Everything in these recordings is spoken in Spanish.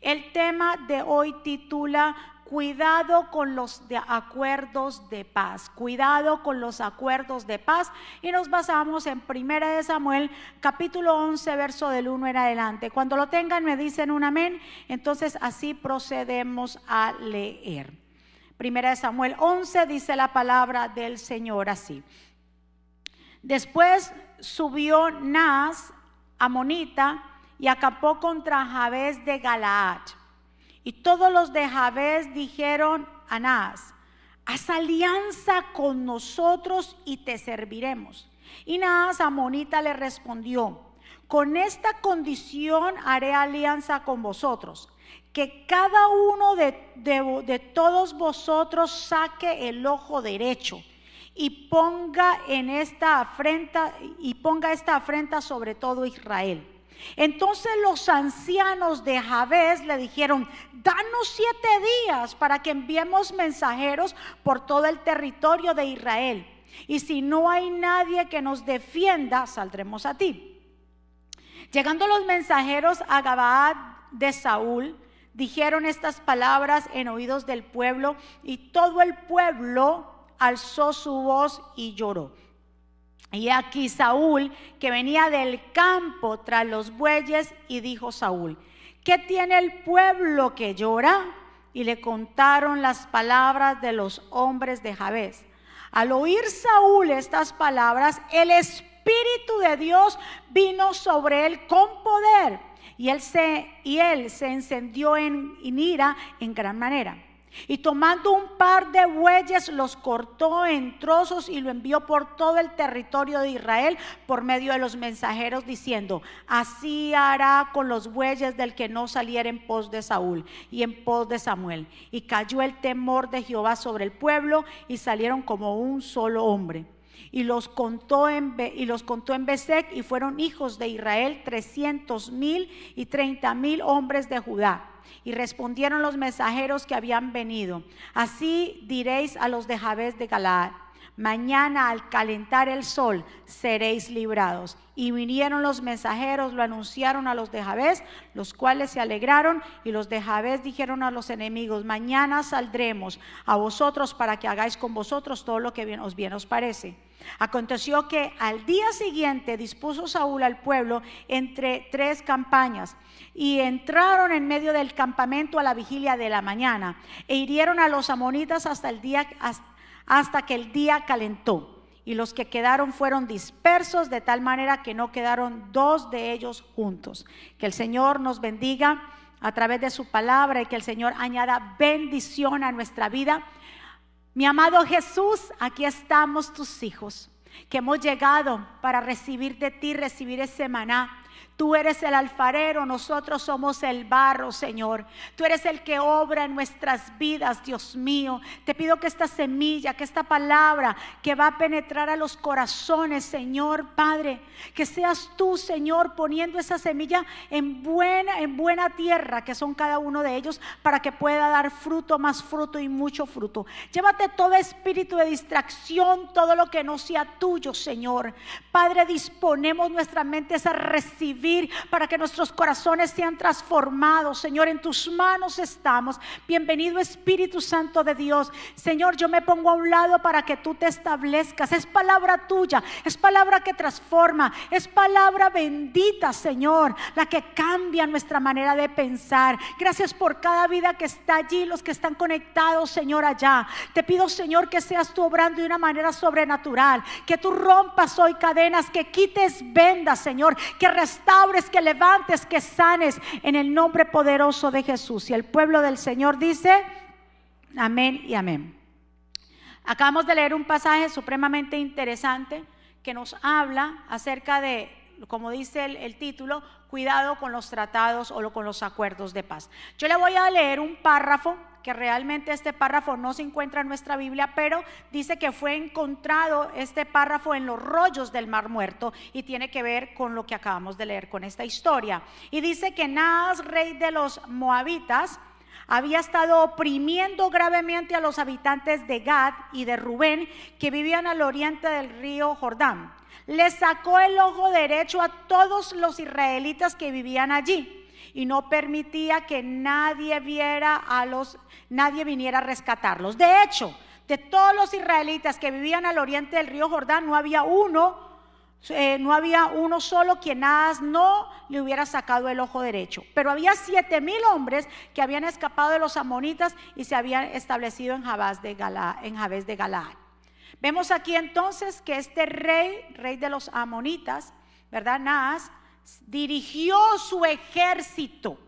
El tema de hoy titula Cuidado con los acuerdos de paz. Cuidado con los acuerdos de paz. Y nos basamos en 1 de Samuel, capítulo 11, verso del 1 en adelante. Cuando lo tengan, me dicen un amén. Entonces así procedemos a leer. Primera de Samuel 11 dice la palabra del Señor así. Después subió Nas, Amonita, y acampó contra Jabes de Galaad. Y todos los de Jabes dijeron a Naas, haz alianza con nosotros y te serviremos. Y Naas Amonita le respondió, con esta condición haré alianza con vosotros, que cada uno de, de todos vosotros saque el ojo derecho y ponga en esta afrenta y ponga esta afrenta sobre todo Israel. Entonces los ancianos de Jabes le dijeron, danos siete días para que enviemos mensajeros por todo el territorio de Israel. Y si no hay nadie que nos defienda, saldremos a ti. Llegando los mensajeros a Gabaad de Saúl, dijeron estas palabras en oídos del pueblo y todo el pueblo alzó su voz y lloró. Y aquí Saúl, que venía del campo tras los bueyes, y dijo Saúl, ¿qué tiene el pueblo que llora? Y le contaron las palabras de los hombres de Jabes. Al oír Saúl estas palabras, el Espíritu de Dios vino sobre él con poder. Y él se, y él se encendió en ira en gran manera. Y tomando un par de bueyes los cortó en trozos y lo envió por todo el territorio de Israel por medio de los mensajeros diciendo, así hará con los bueyes del que no saliera en pos de Saúl y en pos de Samuel. Y cayó el temor de Jehová sobre el pueblo y salieron como un solo hombre. Y los contó en, y los contó en Besec y fueron hijos de Israel trescientos mil y treinta mil hombres de Judá. Y respondieron los mensajeros que habían venido. Así diréis a los de Jabes de Galaad. Mañana al calentar el sol seréis librados. Y vinieron los mensajeros, lo anunciaron a los de Jabes, los cuales se alegraron. Y los de Jabes dijeron a los enemigos, mañana saldremos a vosotros para que hagáis con vosotros todo lo que os bien os parece. Aconteció que al día siguiente dispuso Saúl al pueblo entre tres campañas y entraron en medio del campamento a la vigilia de la mañana e hirieron a los amonitas hasta el día hasta que el día calentó. Y los que quedaron fueron dispersos de tal manera que no quedaron dos de ellos juntos. Que el Señor nos bendiga a través de su palabra y que el Señor añada bendición a nuestra vida. Mi amado Jesús, aquí estamos tus hijos, que hemos llegado para recibir de ti, recibir ese maná Tú eres el alfarero, nosotros somos el barro, Señor. Tú eres el que obra en nuestras vidas, Dios mío. Te pido que esta semilla, que esta palabra que va a penetrar a los corazones, Señor, Padre, que seas tú, Señor, poniendo esa semilla en buena en buena tierra, que son cada uno de ellos, para que pueda dar fruto, más fruto y mucho fruto. Llévate todo espíritu de distracción, todo lo que no sea tuyo, Señor. Padre, disponemos nuestra mente a recibir para que nuestros corazones sean transformados. Señor, en tus manos estamos. Bienvenido Espíritu Santo de Dios. Señor, yo me pongo a un lado para que tú te establezcas. Es palabra tuya, es palabra que transforma, es palabra bendita, Señor, la que cambia nuestra manera de pensar. Gracias por cada vida que está allí, los que están conectados, Señor, allá. Te pido, Señor, que seas tú obrando de una manera sobrenatural, que tú rompas hoy cadenas, que quites vendas, Señor, que restaures que levantes, que sanes en el nombre poderoso de Jesús. Y el pueblo del Señor dice, amén y amén. Acabamos de leer un pasaje supremamente interesante que nos habla acerca de, como dice el, título, cuidado con los tratados o con los acuerdos de paz. Yo le voy a leer un párrafo realmente este párrafo no se encuentra en nuestra Biblia, pero dice que fue encontrado este párrafo en los rollos del Mar Muerto y tiene que ver con lo que acabamos de leer con esta historia. Y dice que Naas, rey de los moabitas, había estado oprimiendo gravemente a los habitantes de Gad y de Rubén que vivían al oriente del río Jordán. Le sacó el ojo derecho a todos los israelitas que vivían allí y no permitía que nadie viera a los nadie viniera a rescatarlos. De hecho, de todos los israelitas que vivían al oriente del río Jordán, no había uno eh, no había uno solo quien nada no le hubiera sacado el ojo derecho. Pero había siete mil hombres que habían escapado de los amonitas y se habían establecido en Jabes de, Gala, en de Galaad. Vemos aquí entonces que este rey, rey de los amonitas, ¿verdad? Naas, dirigió su ejército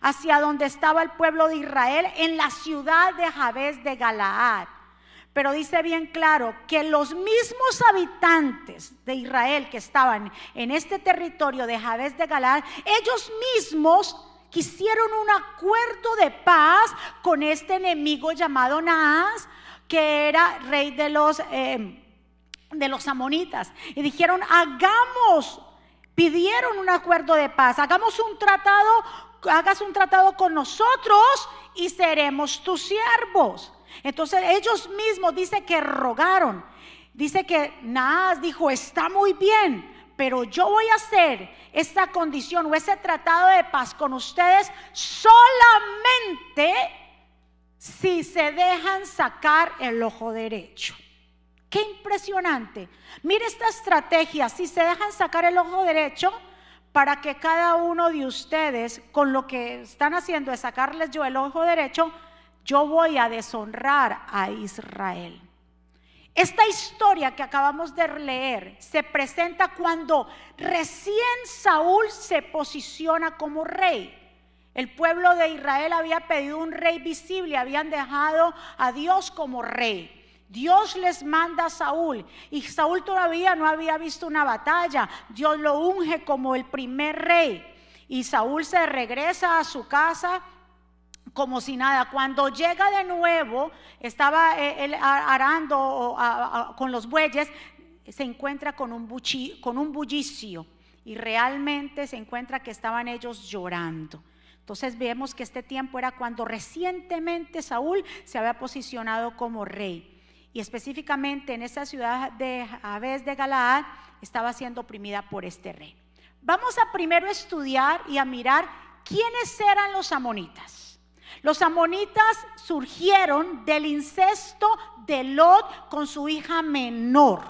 hacia donde estaba el pueblo de Israel en la ciudad de Jabes de Galaad. Pero dice bien claro que los mismos habitantes de Israel que estaban en este territorio de Jabes de Galaad, ellos mismos quisieron un acuerdo de paz con este enemigo llamado Naas, que era rey de los, eh, de los amonitas. Y dijeron, hagamos, pidieron un acuerdo de paz, hagamos un tratado, hagas un tratado con nosotros y seremos tus siervos. Entonces ellos mismos dice que rogaron. Dice que Naas dijo, está muy bien, pero yo voy a hacer esta condición o ese tratado de paz con ustedes solamente si se dejan sacar el ojo derecho. Qué impresionante. Mire esta estrategia, si se dejan sacar el ojo derecho, para que cada uno de ustedes, con lo que están haciendo es sacarles yo el ojo derecho, yo voy a deshonrar a Israel. Esta historia que acabamos de leer se presenta cuando recién Saúl se posiciona como rey. El pueblo de Israel había pedido un rey visible, habían dejado a Dios como rey. Dios les manda a Saúl y Saúl todavía no había visto una batalla. Dios lo unge como el primer rey y Saúl se regresa a su casa como si nada. Cuando llega de nuevo, estaba eh, él arando con los bueyes, se encuentra con un, con un bullicio y realmente se encuentra que estaban ellos llorando. Entonces vemos que este tiempo era cuando recientemente Saúl se había posicionado como rey. Y específicamente en esa ciudad de Aves de Galaad estaba siendo oprimida por este rey. Vamos a primero estudiar y a mirar quiénes eran los amonitas. Los amonitas surgieron del incesto de Lot con su hija menor.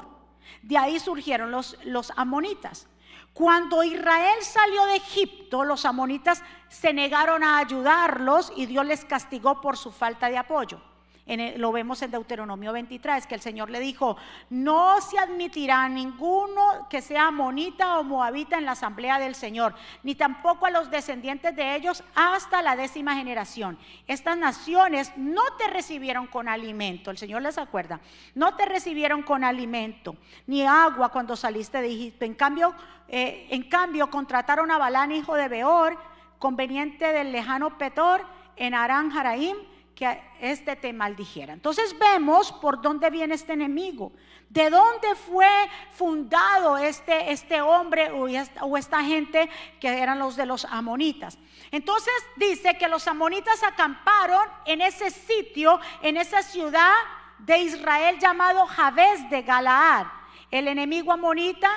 De ahí surgieron los, los amonitas. Cuando Israel salió de Egipto, los amonitas se negaron a ayudarlos y Dios les castigó por su falta de apoyo lo vemos en Deuteronomio 23, que el Señor le dijo, no se admitirá a ninguno que sea monita o moabita en la asamblea del Señor, ni tampoco a los descendientes de ellos hasta la décima generación. Estas naciones no te recibieron con alimento, el Señor les acuerda, no te recibieron con alimento, ni agua cuando saliste de Egipto. En cambio, eh, en cambio contrataron a Balán, hijo de Beor, conveniente del lejano Petor, en Arán Jaraim, este te maldijera. Entonces vemos por dónde viene este enemigo, de dónde fue fundado este, este hombre o esta, o esta gente que eran los de los amonitas. Entonces dice que los amonitas acamparon en ese sitio, en esa ciudad de Israel llamado Jabes de Galaad. El enemigo amonita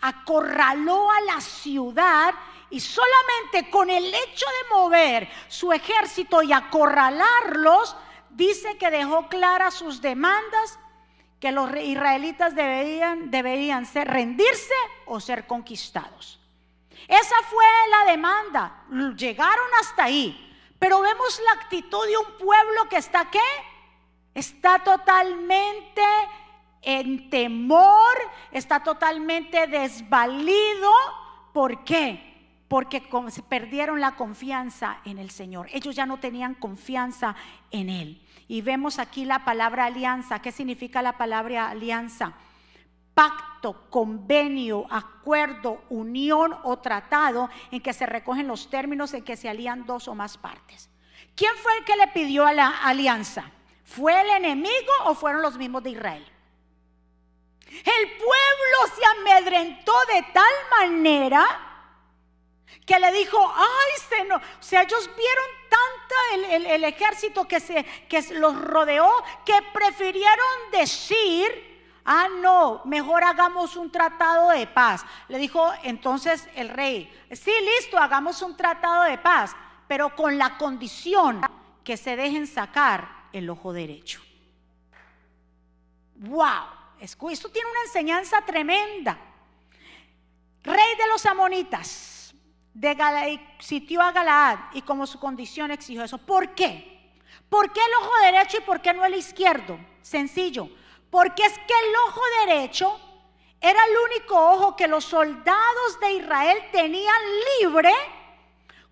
acorraló a la ciudad y solamente con el hecho de mover su ejército y acorralarlos, dice que dejó claras sus demandas, que los israelitas deberían, deberían ser, rendirse o ser conquistados. Esa fue la demanda. Llegaron hasta ahí. Pero vemos la actitud de un pueblo que está qué? Está totalmente en temor, está totalmente desvalido. ¿Por qué? Porque perdieron la confianza en el Señor. Ellos ya no tenían confianza en Él. Y vemos aquí la palabra alianza. ¿Qué significa la palabra alianza? Pacto, convenio, acuerdo, unión o tratado en que se recogen los términos en que se alían dos o más partes. ¿Quién fue el que le pidió a la alianza? ¿Fue el enemigo o fueron los mismos de Israel? El pueblo se amedrentó de tal manera que le dijo, ay, se no. o sea, ellos vieron tanto el, ejército que, se, que los rodeó que prefirieron decir, Ah, no, mejor hagamos un tratado de paz. Le dijo entonces el rey, sí, listo, hagamos un tratado de paz, pero con la condición que se dejen sacar el ojo derecho. ¡Wow! Esto tiene una enseñanza tremenda. Rey de los amonitas, de sitió a Galaad y como su condición exigió eso. ¿Por qué? ¿Por qué el ojo derecho y por qué no el izquierdo? Sencillo porque es que el ojo derecho era el único ojo que los soldados de Israel tenían libre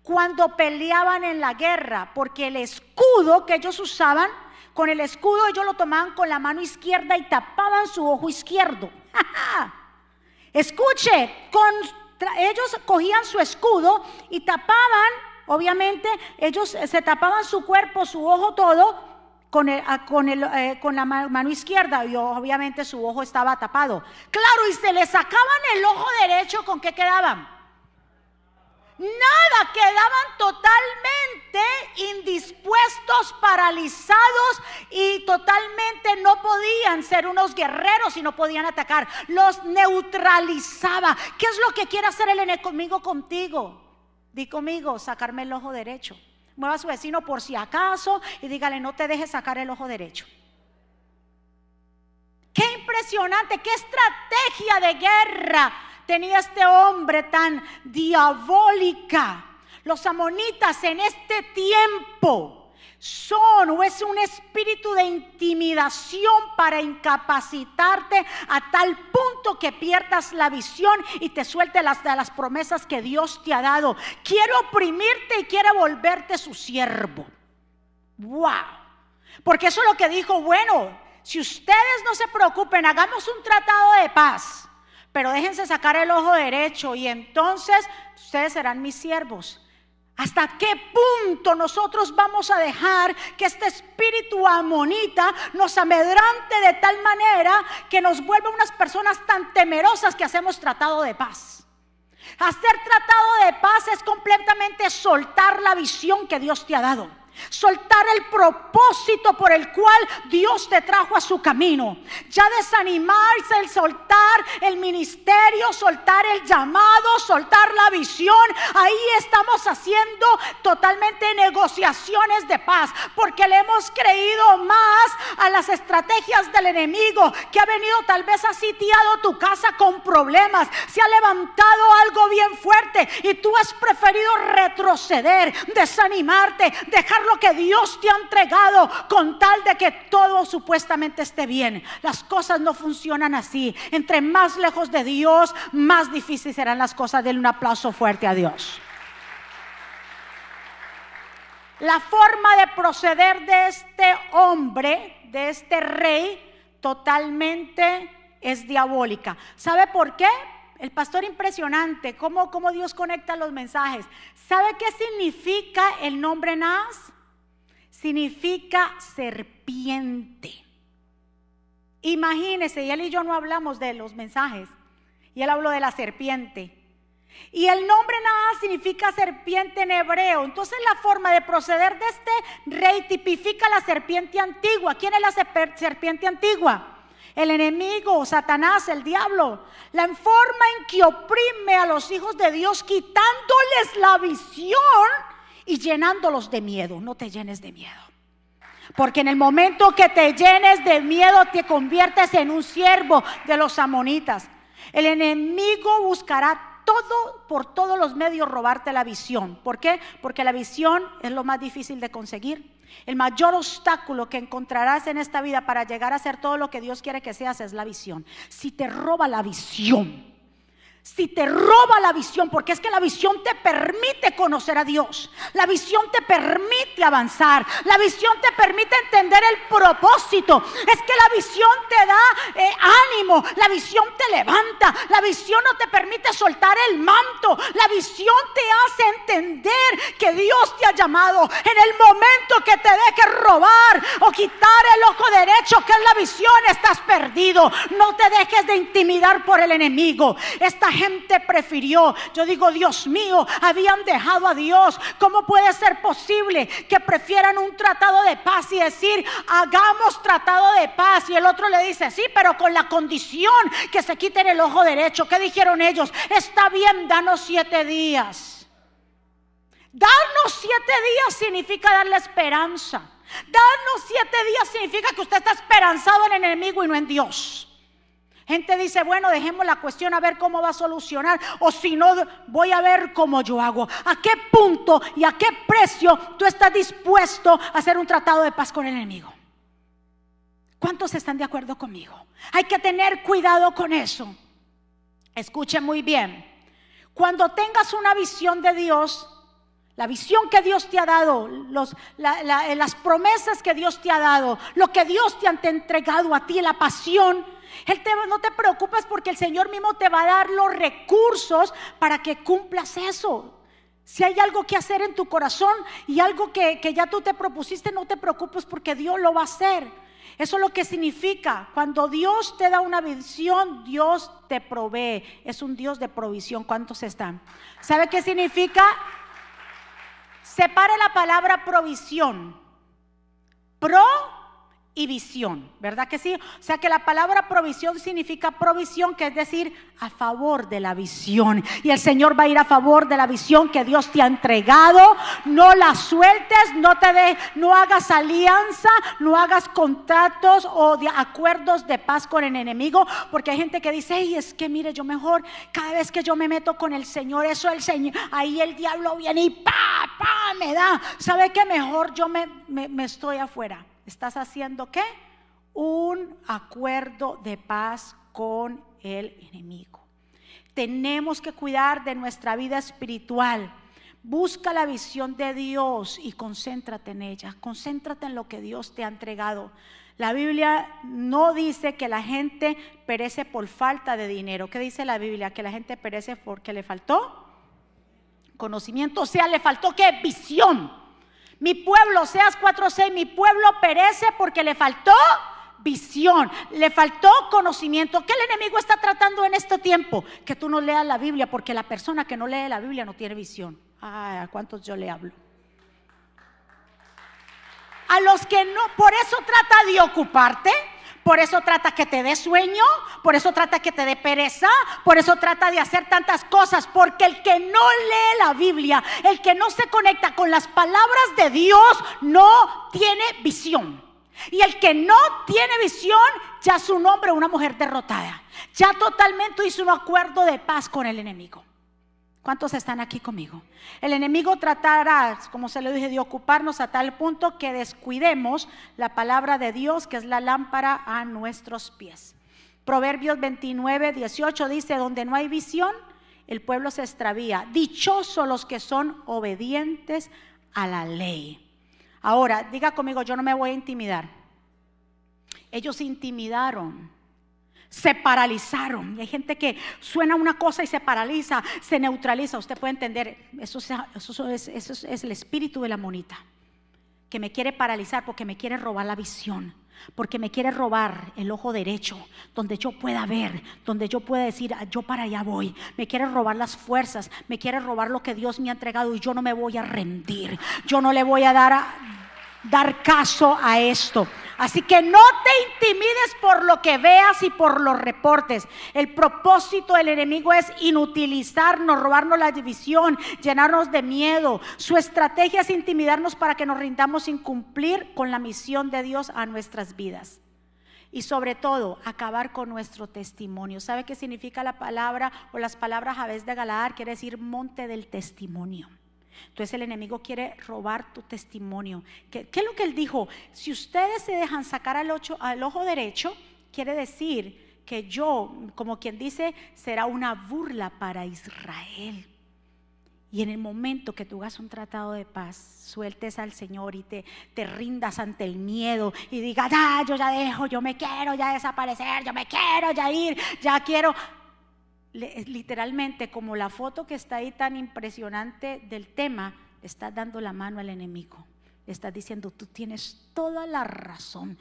cuando peleaban en la guerra, porque el escudo que ellos usaban, con el escudo ellos lo tomaban con la mano izquierda y tapaban su ojo izquierdo. Escuche, con, ellos cogían su escudo y tapaban, obviamente, ellos se tapaban su cuerpo, su ojo todo, con, con, el, eh, con, la mano izquierda y obviamente su ojo estaba tapado. Claro, y se le sacaban el ojo derecho, ¿con qué quedaban? Nada, quedaban totalmente indispuestos, paralizados y totalmente no podían ser unos guerreros y no podían atacar. Los neutralizaba. ¿Qué es lo que quiere hacer el enemigo contigo? Di conmigo, sacarme el ojo derecho mueva a su vecino por si acaso y dígale, no te dejes sacar el ojo derecho. Qué impresionante, qué estrategia de guerra tenía este hombre tan diabólica. Los amonitas en este tiempo son o es un espíritu de intimidación para incapacitarte a tal punto que pierdas la visión y te suelte las, las promesas que Dios te ha dado. Quiere oprimirte y quiere volverte su siervo. Wow. Porque eso es lo que dijo, bueno, si ustedes no se preocupen, hagamos un tratado de paz, pero déjense sacar el ojo derecho y entonces ustedes serán mis siervos. ¿Hasta qué punto nosotros vamos a dejar que este espíritu amonita nos amedrante de tal manera que nos vuelva unas personas tan temerosas que hacemos tratado de paz? Hacer tratado de paz es completamente soltar la visión que Dios te ha dado. Soltar el propósito por el cual Dios te trajo a su camino. Ya desanimarse, el soltar el ministerio, soltar el llamado, soltar la visión. Ahí estamos haciendo totalmente negociaciones de paz. Porque le hemos creído más a las estrategias del enemigo que ha venido tal vez ha sitiado tu casa con problemas. Se ha levantado algo bien fuerte y tú has preferido retroceder, desanimarte, dejar lo que Dios te ha entregado con tal de que todo supuestamente esté bien. Las cosas no funcionan así. Entre más lejos de Dios, más difíciles serán las cosas. Denle un aplauso fuerte a Dios. La forma de proceder de este hombre, de este rey, totalmente es diabólica. ¿Sabe por qué? El pastor impresionante, cómo, cómo Dios conecta los mensajes. ¿Sabe qué significa el nombre Nas? Significa serpiente. Imagínese, y él y yo no hablamos de los mensajes, y él habló de la serpiente. Y el nombre nada significa serpiente en hebreo. Entonces la forma de proceder de este rey tipifica la serpiente antigua. ¿Quién es la serpiente antigua? El enemigo, Satanás, el diablo. La forma en que oprime a los hijos de Dios quitándoles la visión y llenándolos de miedo. No te llenes de miedo. Porque en el momento que te llenes de miedo te conviertes en un siervo de los amonitas. El enemigo buscará todo por todos los medios robarte la visión. ¿Por qué? Porque la visión es lo más difícil de conseguir. El mayor obstáculo que encontrarás en esta vida para llegar a ser todo lo que Dios quiere que seas es la visión. Si te roba la visión, si te roba la visión, porque es que la visión te permite conocer a Dios, la visión te permite avanzar, la visión te permite entender el propósito, es que la visión te da eh, ánimo, la visión te levanta, la visión no te permite soltar el manto, la visión te hace entender que Dios te ha llamado. En el momento que te dejes robar o quitar el ojo derecho, que es la visión, estás perdido. No te dejes de intimidar por el enemigo. Gente prefirió. Yo digo, Dios mío, habían dejado a Dios. ¿Cómo puede ser posible que prefieran un tratado de paz y decir, hagamos tratado de paz? Y el otro le dice, sí, pero con la condición que se quiten el ojo derecho. ¿Qué dijeron ellos? Está bien, danos siete días. Darnos siete días significa darle esperanza. Darnos siete días significa que usted está esperanzado en el enemigo y no en Dios. Gente dice, bueno, dejemos la cuestión a ver cómo va a solucionar. O si no, voy a ver cómo yo hago. ¿A qué punto y a qué precio tú estás dispuesto a hacer un tratado de paz con el enemigo? ¿Cuántos están de acuerdo conmigo? Hay que tener cuidado con eso. Escuche muy bien. Cuando tengas una visión de Dios, la visión que Dios te ha dado, las promesas que Dios te ha dado, lo que Dios te ha entregado a ti, la pasión, él te, no te preocupes porque el Señor mismo te va a dar los recursos para que cumplas eso. Si hay algo que hacer en tu corazón y algo que, que ya tú te propusiste, no te preocupes porque Dios lo va a hacer. Eso es lo que significa. Cuando Dios te da una visión, Dios te provee. Es un Dios de provisión. ¿Cuántos están? ¿Sabe qué significa? Separe la palabra provisión. Pro y visión, ¿verdad que sí? O sea que la palabra provisión significa provisión, que es decir, a favor de la visión. Y el Señor va a ir a favor de la visión que Dios te ha entregado. No la sueltes, no te de, no hagas alianza, no hagas contratos o de acuerdos de paz con el enemigo, porque hay gente que dice, hey, es que mire, yo mejor cada vez que yo me meto con el Señor, eso el Señor, ahí el diablo viene y pa, pa, me da. ¿Sabe qué? Mejor yo me, me estoy afuera. ¿Estás haciendo qué? Un acuerdo de paz con el enemigo. Tenemos que cuidar de nuestra vida espiritual. Busca la visión de Dios y concéntrate en ella. Concéntrate en lo que Dios te ha entregado. La Biblia no dice que la gente perece por falta de dinero. ¿Qué dice la Biblia? Que la gente perece porque le faltó conocimiento. O sea, le faltó qué? Visión. Mi pueblo, seas 4.6, mi pueblo perece porque le faltó visión, le faltó conocimiento. ¿Qué el enemigo está tratando en este tiempo? Que tú no leas la Biblia, porque la persona que no lee la Biblia no tiene visión. Ay, ¿a cuántos yo le hablo? A los que no, por eso trata de ocuparte, por eso trata que te dé sueño, por eso trata que te dé pereza, por eso trata de hacer tantas cosas, porque el que no lee la Biblia, el que no se conecta con las palabras de Dios, no tiene visión. Y el que no tiene visión, ya su nombre una mujer derrotada. Ya totalmente hizo un acuerdo de paz con el enemigo. ¿Cuántos están aquí conmigo? El enemigo tratará, como se le dije, de ocuparnos a tal punto que descuidemos la palabra de Dios, que es la lámpara a nuestros pies. Proverbios 29, 18 dice, donde no hay visión, el pueblo se extravía. Dichosos los que son obedientes a la ley. Ahora, diga conmigo, yo no me voy a intimidar. Ellos intimidaron se paralizaron. Y hay gente que suena una cosa y se paraliza, se neutraliza. Usted puede entender, eso, es, el espíritu de la monita, que me quiere paralizar porque me quiere robar la visión. Porque me quiere robar el ojo derecho, donde yo pueda ver, donde yo pueda decir, ah, yo para allá voy. Me quiere robar las fuerzas, me quiere robar lo que Dios me ha entregado y yo no me voy a rendir. Yo no le voy a dar, a, dar caso a esto. Así que no te intimides por lo que veas y por los reportes. El propósito del enemigo es inutilizarnos, robarnos la división, llenarnos de miedo. Su estrategia es intimidarnos para que nos rindamos sin cumplir con la misión de Dios a nuestras vidas. Y sobre todo, acabar con nuestro testimonio. ¿Sabe qué significa la palabra o las palabras a veces de Galadar? Quiere decir monte del testimonio. Entonces el enemigo quiere robar tu testimonio. ¿Qué, es lo que él dijo? Si ustedes se dejan sacar al, al ojo derecho, quiere decir que yo, como quien dice, será una burla para Israel. Y en el momento que tú hagas un tratado de paz, sueltes al Señor y te, te rindas ante el miedo y digas, ya, yo ya dejo, yo me quiero ya desaparecer, yo me quiero ya ir, ya quiero literalmente como la foto que está ahí tan impresionante del tema, le estás dando la mano al enemigo. Le estás diciendo, tú tienes toda la razón.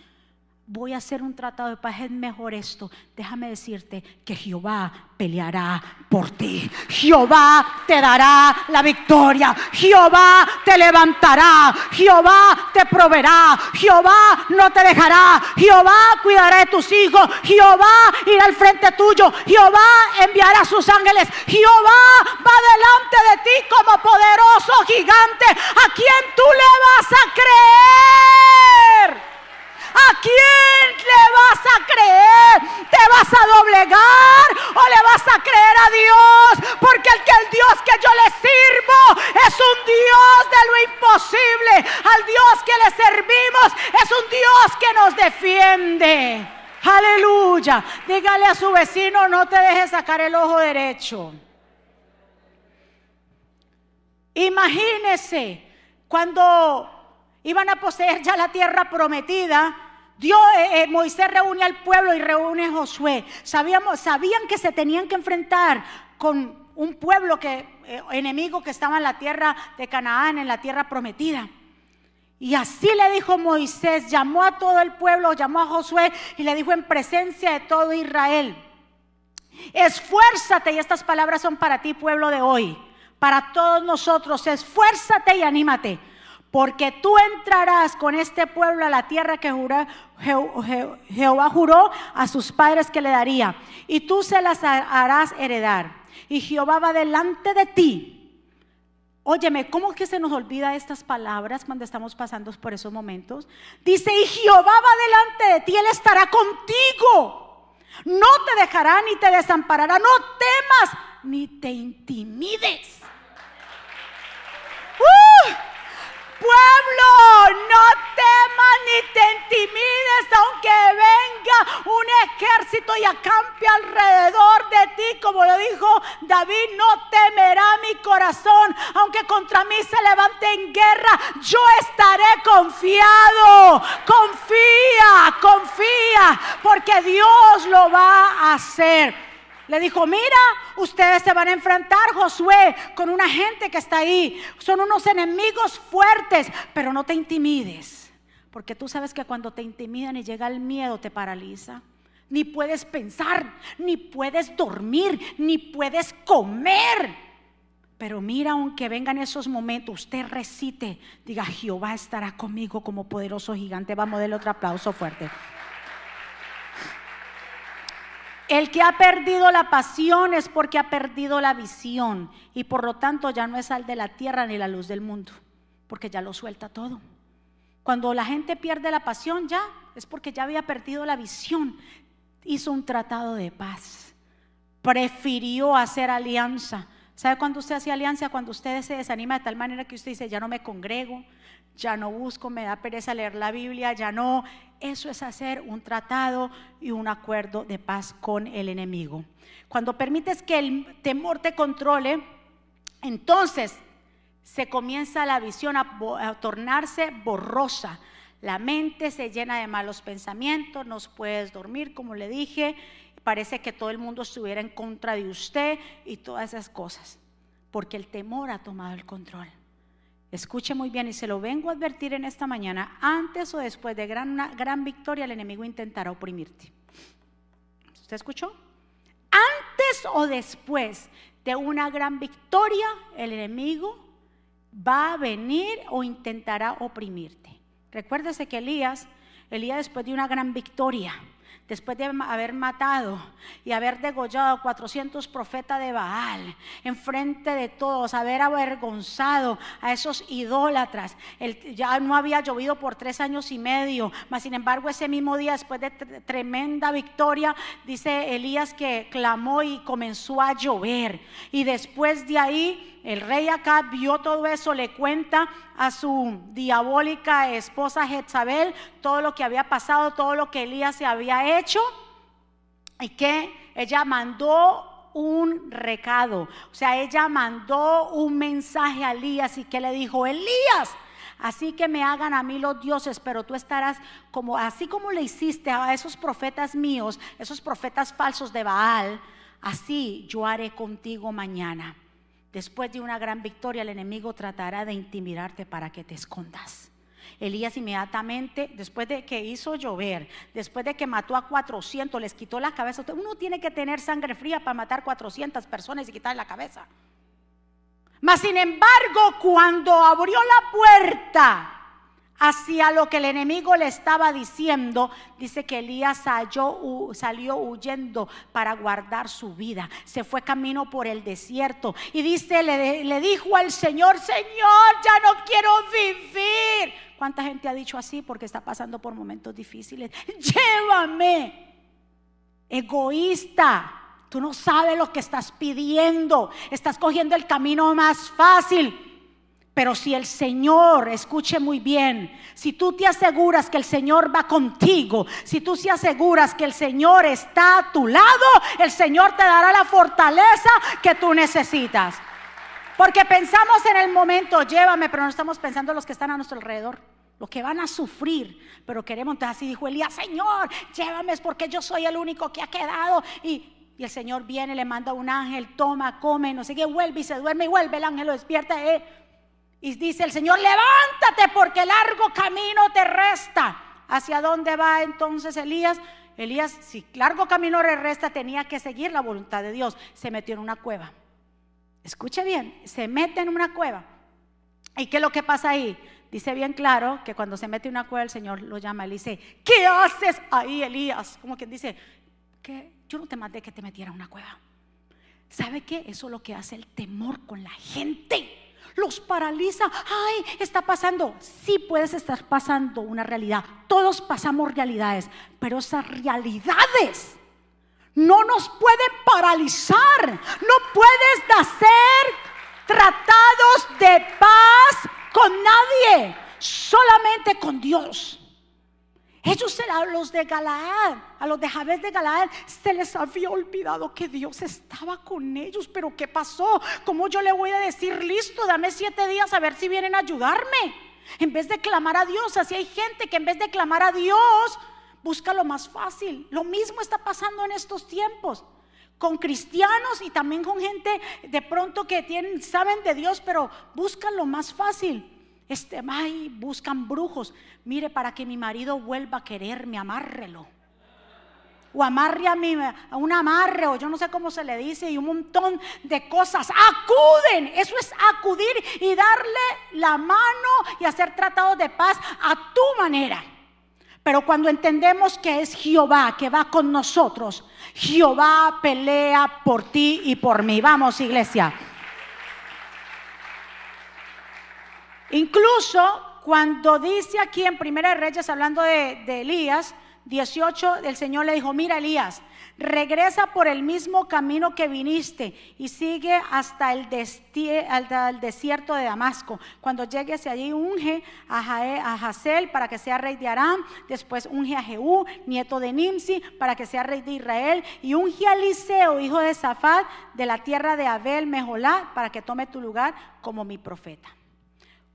Voy a hacer un tratado de paz, es mejor esto. Déjame decirte que Jehová peleará por ti. Jehová te dará la victoria. Jehová te levantará. Jehová te proveerá. Jehová no te dejará. Jehová cuidará de tus hijos. Jehová irá al frente tuyo. Jehová enviará sus ángeles. Jehová va delante de ti como poderoso gigante. ¿A quien tú le vas a creer? ¿A quién le vas a creer? ¿Te vas a doblegar o le vas a creer a Dios? Porque el que el Dios que yo le sirvo es un Dios de lo imposible. Al Dios que le servimos es un Dios que nos defiende. Aleluya. Dígale a su vecino, no te dejes sacar el ojo derecho. Imagínese cuando iban a poseer ya la tierra prometida Dios, eh, eh, Moisés reúne al pueblo y reúne a Josué. Sabíamos, sabían que se tenían que enfrentar con un pueblo que, eh, enemigo que estaba en la tierra de Canaán, en la tierra prometida. Y así le dijo Moisés, llamó a todo el pueblo, llamó a Josué y le dijo en presencia de todo Israel, esfuérzate, y estas palabras son para ti, pueblo de hoy, para todos nosotros, esfuérzate y anímate porque tú entrarás con este pueblo a la tierra que Jehová juró a sus padres que le daría, y tú se las harás heredar. Y Jehová va delante de ti. Óyeme, ¿cómo que se nos olvida estas palabras cuando estamos pasando por esos momentos? Dice, y Jehová va delante de ti, Él estará contigo. No te dejará ni te desamparará, no temas ni te intimides. ¡Uh! Pueblo, no temas ni te intimides, aunque venga un ejército y acampe alrededor de ti, como lo dijo David, no temerá mi corazón, aunque contra mí se levante en guerra, yo estaré confiado. Confía, confía, porque Dios lo va a hacer. Le dijo, mira, ustedes se van a enfrentar, Josué, con una gente que está ahí. Son unos enemigos fuertes, pero no te intimides. Porque tú sabes que cuando te intimidan y llega el miedo te paraliza. Ni puedes pensar, ni puedes dormir, ni puedes comer. Pero mira, aunque vengan esos momentos, usted recite, diga, Jehová estará conmigo como poderoso gigante. Vamos a darle otro aplauso fuerte. El que ha perdido la pasión es porque ha perdido la visión y por lo tanto ya no es sal de la tierra ni la luz del mundo, porque ya lo suelta todo. Cuando la gente pierde la pasión ya es porque ya había perdido la visión. Hizo un tratado de paz. Prefirió hacer alianza. ¿Sabe cuando usted hace alianza? Cuando usted se desanima de tal manera que usted dice, ya no me congrego, ya no busco, me da pereza leer la Biblia, ya no. Eso es hacer un tratado y un acuerdo de paz con el enemigo. Cuando permites que el temor te controle, entonces se comienza la visión a, tornarse borrosa. La mente se llena de malos pensamientos, no puedes dormir, como le dije, parece que todo el mundo estuviera en contra de usted y todas esas cosas, porque el temor ha tomado el control. Escuche muy bien y se lo vengo a advertir en esta mañana, antes o después de gran, una gran victoria el enemigo intentará oprimirte. ¿Usted escuchó? Antes o después de una gran victoria el enemigo va a venir o intentará oprimirte. Recuérdese que Elías, Elías después de una gran victoria, después de haber matado y haber degollado 400 profetas de Baal, enfrente de todos, haber avergonzado a esos idólatras. ya no había llovido por tres años y medio, mas sin embargo ese mismo día, después de tremenda victoria, dice Elías que clamó y comenzó a llover. Y después de ahí el rey acá vio todo eso, le cuenta a su diabólica esposa Jezabel todo lo que había pasado, todo lo que Elías se había hecho y que ella mandó un recado, o sea, ella mandó un mensaje a Elías y que le dijo, Elías, así que me hagan a mí los dioses, pero tú estarás como, así como le hiciste a esos profetas míos, esos profetas falsos de Baal, así yo haré contigo mañana. Después de una gran victoria, el enemigo tratará de intimidarte para que te escondas. Elías inmediatamente, después de que hizo llover, después de que mató a 400, les quitó la cabeza. Uno tiene que tener sangre fría para matar 400 personas y quitarle la cabeza. Mas sin embargo, cuando abrió la puerta hacia lo que el enemigo le estaba diciendo, dice que Elías salió, huyendo para guardar su vida. Se fue camino por el desierto y dice, le, le dijo al Señor, Señor, ya no quiero vivir. ¿Cuánta gente ha dicho así porque está pasando por momentos difíciles? Llévame, egoísta. Tú no sabes lo que estás pidiendo. Estás cogiendo el camino más fácil. Pero si el Señor, escuche muy bien, si tú te aseguras que el Señor va contigo, si tú te aseguras que el Señor está a tu lado, el Señor te dará la fortaleza que tú necesitas. Porque pensamos en el momento, llévame, pero no estamos pensando en los que están a nuestro alrededor, los que van a sufrir. Pero queremos, entonces así dijo Elías, Señor, llévame, es porque yo soy el único que ha quedado. Y, el Señor viene, le manda un ángel, toma, come, no sé qué, vuelve y se duerme y vuelve, el ángel lo despierta. Eh, y dice el Señor, levántate porque largo camino te resta. ¿Hacia dónde va entonces Elías? Elías, si largo camino le resta, tenía que seguir la voluntad de Dios. Se metió en una cueva. Escuche bien, se mete en una cueva. ¿Y qué es lo que pasa ahí? Dice bien claro que cuando se mete en una cueva el Señor lo llama y dice, ¿qué haces ahí, Elías? Como quien dice, que yo no te mandé que te metiera en una cueva. ¿Sabe qué? Eso es lo que hace el temor con la gente los paraliza. Ay, está pasando. Sí puedes estar pasando una realidad. Todos pasamos realidades, pero esas realidades no nos pueden paralizar. No puedes hacer tratados de paz con nadie, solamente con Dios. Ellos a los de Galaad, a los de Jabes de Galaad, se les había olvidado que Dios estaba con ellos. Pero ¿qué pasó? ¿Cómo yo le voy a decir, listo, dame siete días a ver si vienen a ayudarme? En vez de clamar a Dios, así hay gente que en vez de clamar a Dios, busca lo más fácil. Lo mismo está pasando en estos tiempos con cristianos y también con gente de pronto que tienen, saben de Dios, pero buscan lo más fácil. Este, ay, buscan brujos. Mire, para que mi marido vuelva a quererme, amárrelo. O amarre a, mi, a un amarre, o yo no sé cómo se le dice, y un montón de cosas. Acuden, eso es acudir y darle la mano y hacer tratados de paz a tu manera. Pero cuando entendemos que es Jehová que va con nosotros, Jehová pelea por ti y por mí. Vamos, iglesia. Incluso cuando dice aquí en Primera de Reyes, hablando de, Elías, 18, el Señor le dijo, mira Elías, regresa por el mismo camino que viniste y sigue hasta el, desierto de Damasco. Cuando llegues allí, unge a, Hazel para que sea rey de Aram, después unge a Jehú, nieto de Nimsi, para que sea rey de Israel, y unge a Eliseo, hijo de Zafat, de la tierra de Abel, Mejolá, para que tome tu lugar como mi profeta.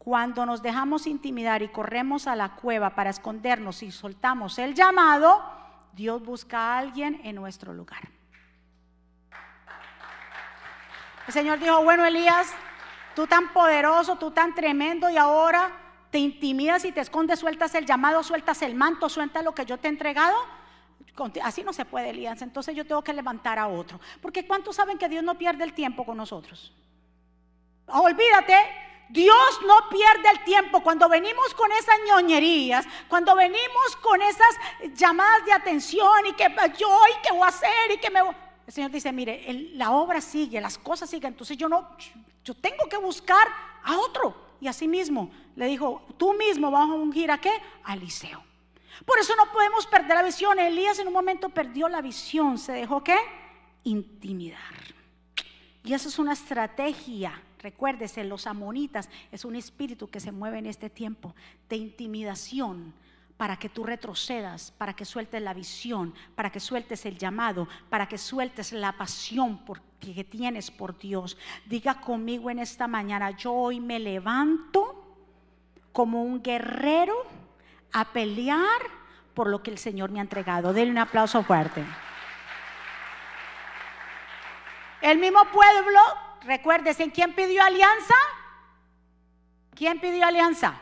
Cuando nos dejamos intimidar y corremos a la cueva para escondernos y soltamos el llamado, Dios busca a alguien en nuestro lugar. El Señor dijo, bueno Elías, tú tan poderoso, tú tan tremendo y ahora te intimidas y te escondes, sueltas el llamado, sueltas el manto, sueltas lo que yo te he entregado. Así no se puede, Elías. Entonces yo tengo que levantar a otro. Porque ¿cuántos saben que Dios no pierde el tiempo con nosotros? Olvídate Dios no pierde el tiempo cuando venimos con esas ñoñerías, cuando venimos con esas llamadas de atención y que yo y que voy a hacer y que me voy. El Señor dice, mire, la obra sigue, las cosas siguen, entonces yo no, yo tengo que buscar a otro. Y así mismo le dijo, tú mismo vas a ungir a qué? A Eliseo. Por eso no podemos perder la visión. Elías en un momento perdió la visión, se dejó qué? Intimidar. Y eso es una estrategia Recuérdese, los amonitas es un espíritu que se mueve en este tiempo de intimidación para que tú retrocedas, para que sueltes la visión, para que sueltes el llamado, para que sueltes la pasión que tienes por Dios. Diga conmigo en esta mañana, yo hoy me levanto como un guerrero a pelear por lo que el Señor me ha entregado. Denle un aplauso fuerte. El mismo pueblo Recuérdese, ¿quién pidió alianza? ¿Quién pidió alianza?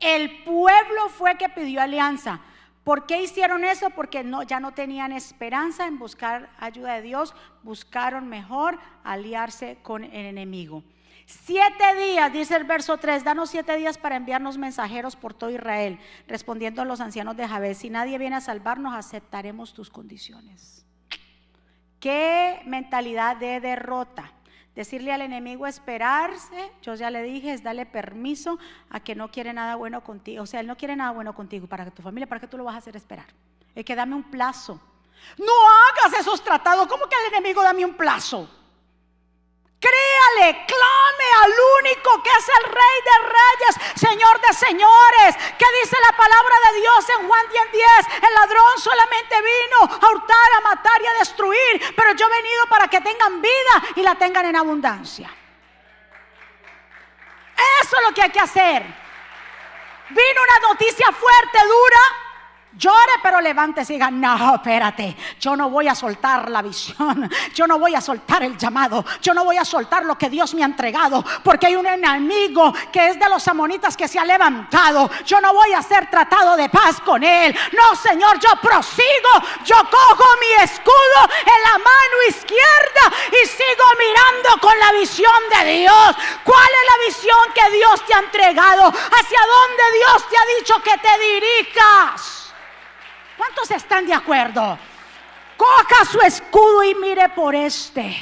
El pueblo fue que pidió alianza. ¿Por qué hicieron eso? Porque ya no tenían esperanza en buscar ayuda de Dios, buscaron mejor aliarse con el enemigo. Siete días, dice el verso 3, danos siete días para enviarnos mensajeros por todo Israel, respondiendo a los ancianos de Jabez, si nadie viene a salvarnos, aceptaremos tus condiciones. ¿Qué mentalidad de derrota? Decirle al enemigo esperarse, yo ya le dije, es darle permiso a que no quiere nada bueno contigo. O sea, él no quiere nada bueno contigo para tu familia, ¿para qué tú lo vas a hacer esperar? Es que dame un plazo. No hagas esos tratados, ¿cómo que el enemigo dame un plazo? Créale, clame al único que es el Rey de Reyes, Señor de Señores. ¿Qué dice la palabra de Dios en Juan 10:10? 10? El ladrón solamente vino a hurtar, a matar y a destruir, pero yo he venido para que tengan vida y la tengan en abundancia. Eso es lo que hay que hacer. Vino una noticia fuerte, dura, Llore, pero levántese y diga, no, espérate, yo no voy a soltar la visión, yo no voy a soltar el llamado, yo no voy a soltar lo que Dios me ha entregado, porque hay un enemigo que es de los amonitas que se ha levantado, yo no voy a ser tratado de paz con él, no Señor, yo prosigo, yo cojo mi escudo en la mano izquierda y sigo mirando con la visión de Dios. ¿Cuál es la visión que Dios te ha entregado? ¿Hacia dónde Dios te ha dicho que te dirijas? ¿Cuántos están de acuerdo? Coja su escudo y mire por este.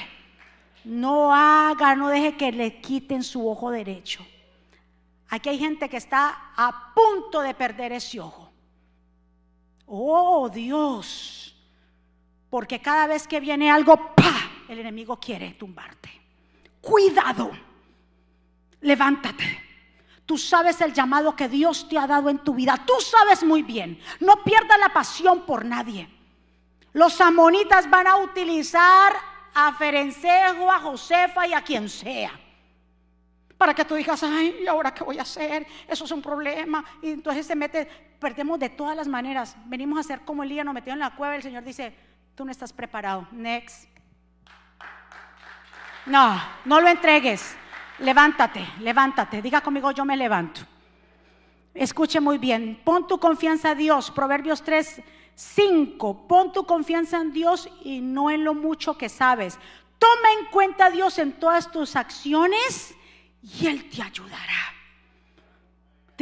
No haga, no deje que le quiten su ojo derecho. Aquí hay gente que está a punto de perder ese ojo. Oh Dios, porque cada vez que viene algo, ¡pa! el enemigo quiere tumbarte. Cuidado, levántate. Tú sabes el llamado que Dios te ha dado en tu vida. Tú sabes muy bien. No pierdas la pasión por nadie. Los amonitas van a utilizar a Ferencejo, a Josefa y a quien sea. Para que tú digas, ay, ¿y ahora qué voy a hacer? Eso es un problema. Y entonces se mete, perdemos de todas las maneras. Venimos a ser como Elías, nos metió en la cueva. El Señor dice, tú no estás preparado. Next. No, no lo entregues levántate, levántate. Diga conmigo, yo me levanto. Escuche muy bien. Pon tu confianza en Dios. Proverbios 3, 5. Pon tu confianza en Dios y no en lo mucho que sabes. Toma en cuenta a Dios en todas tus acciones y Él te ayudará.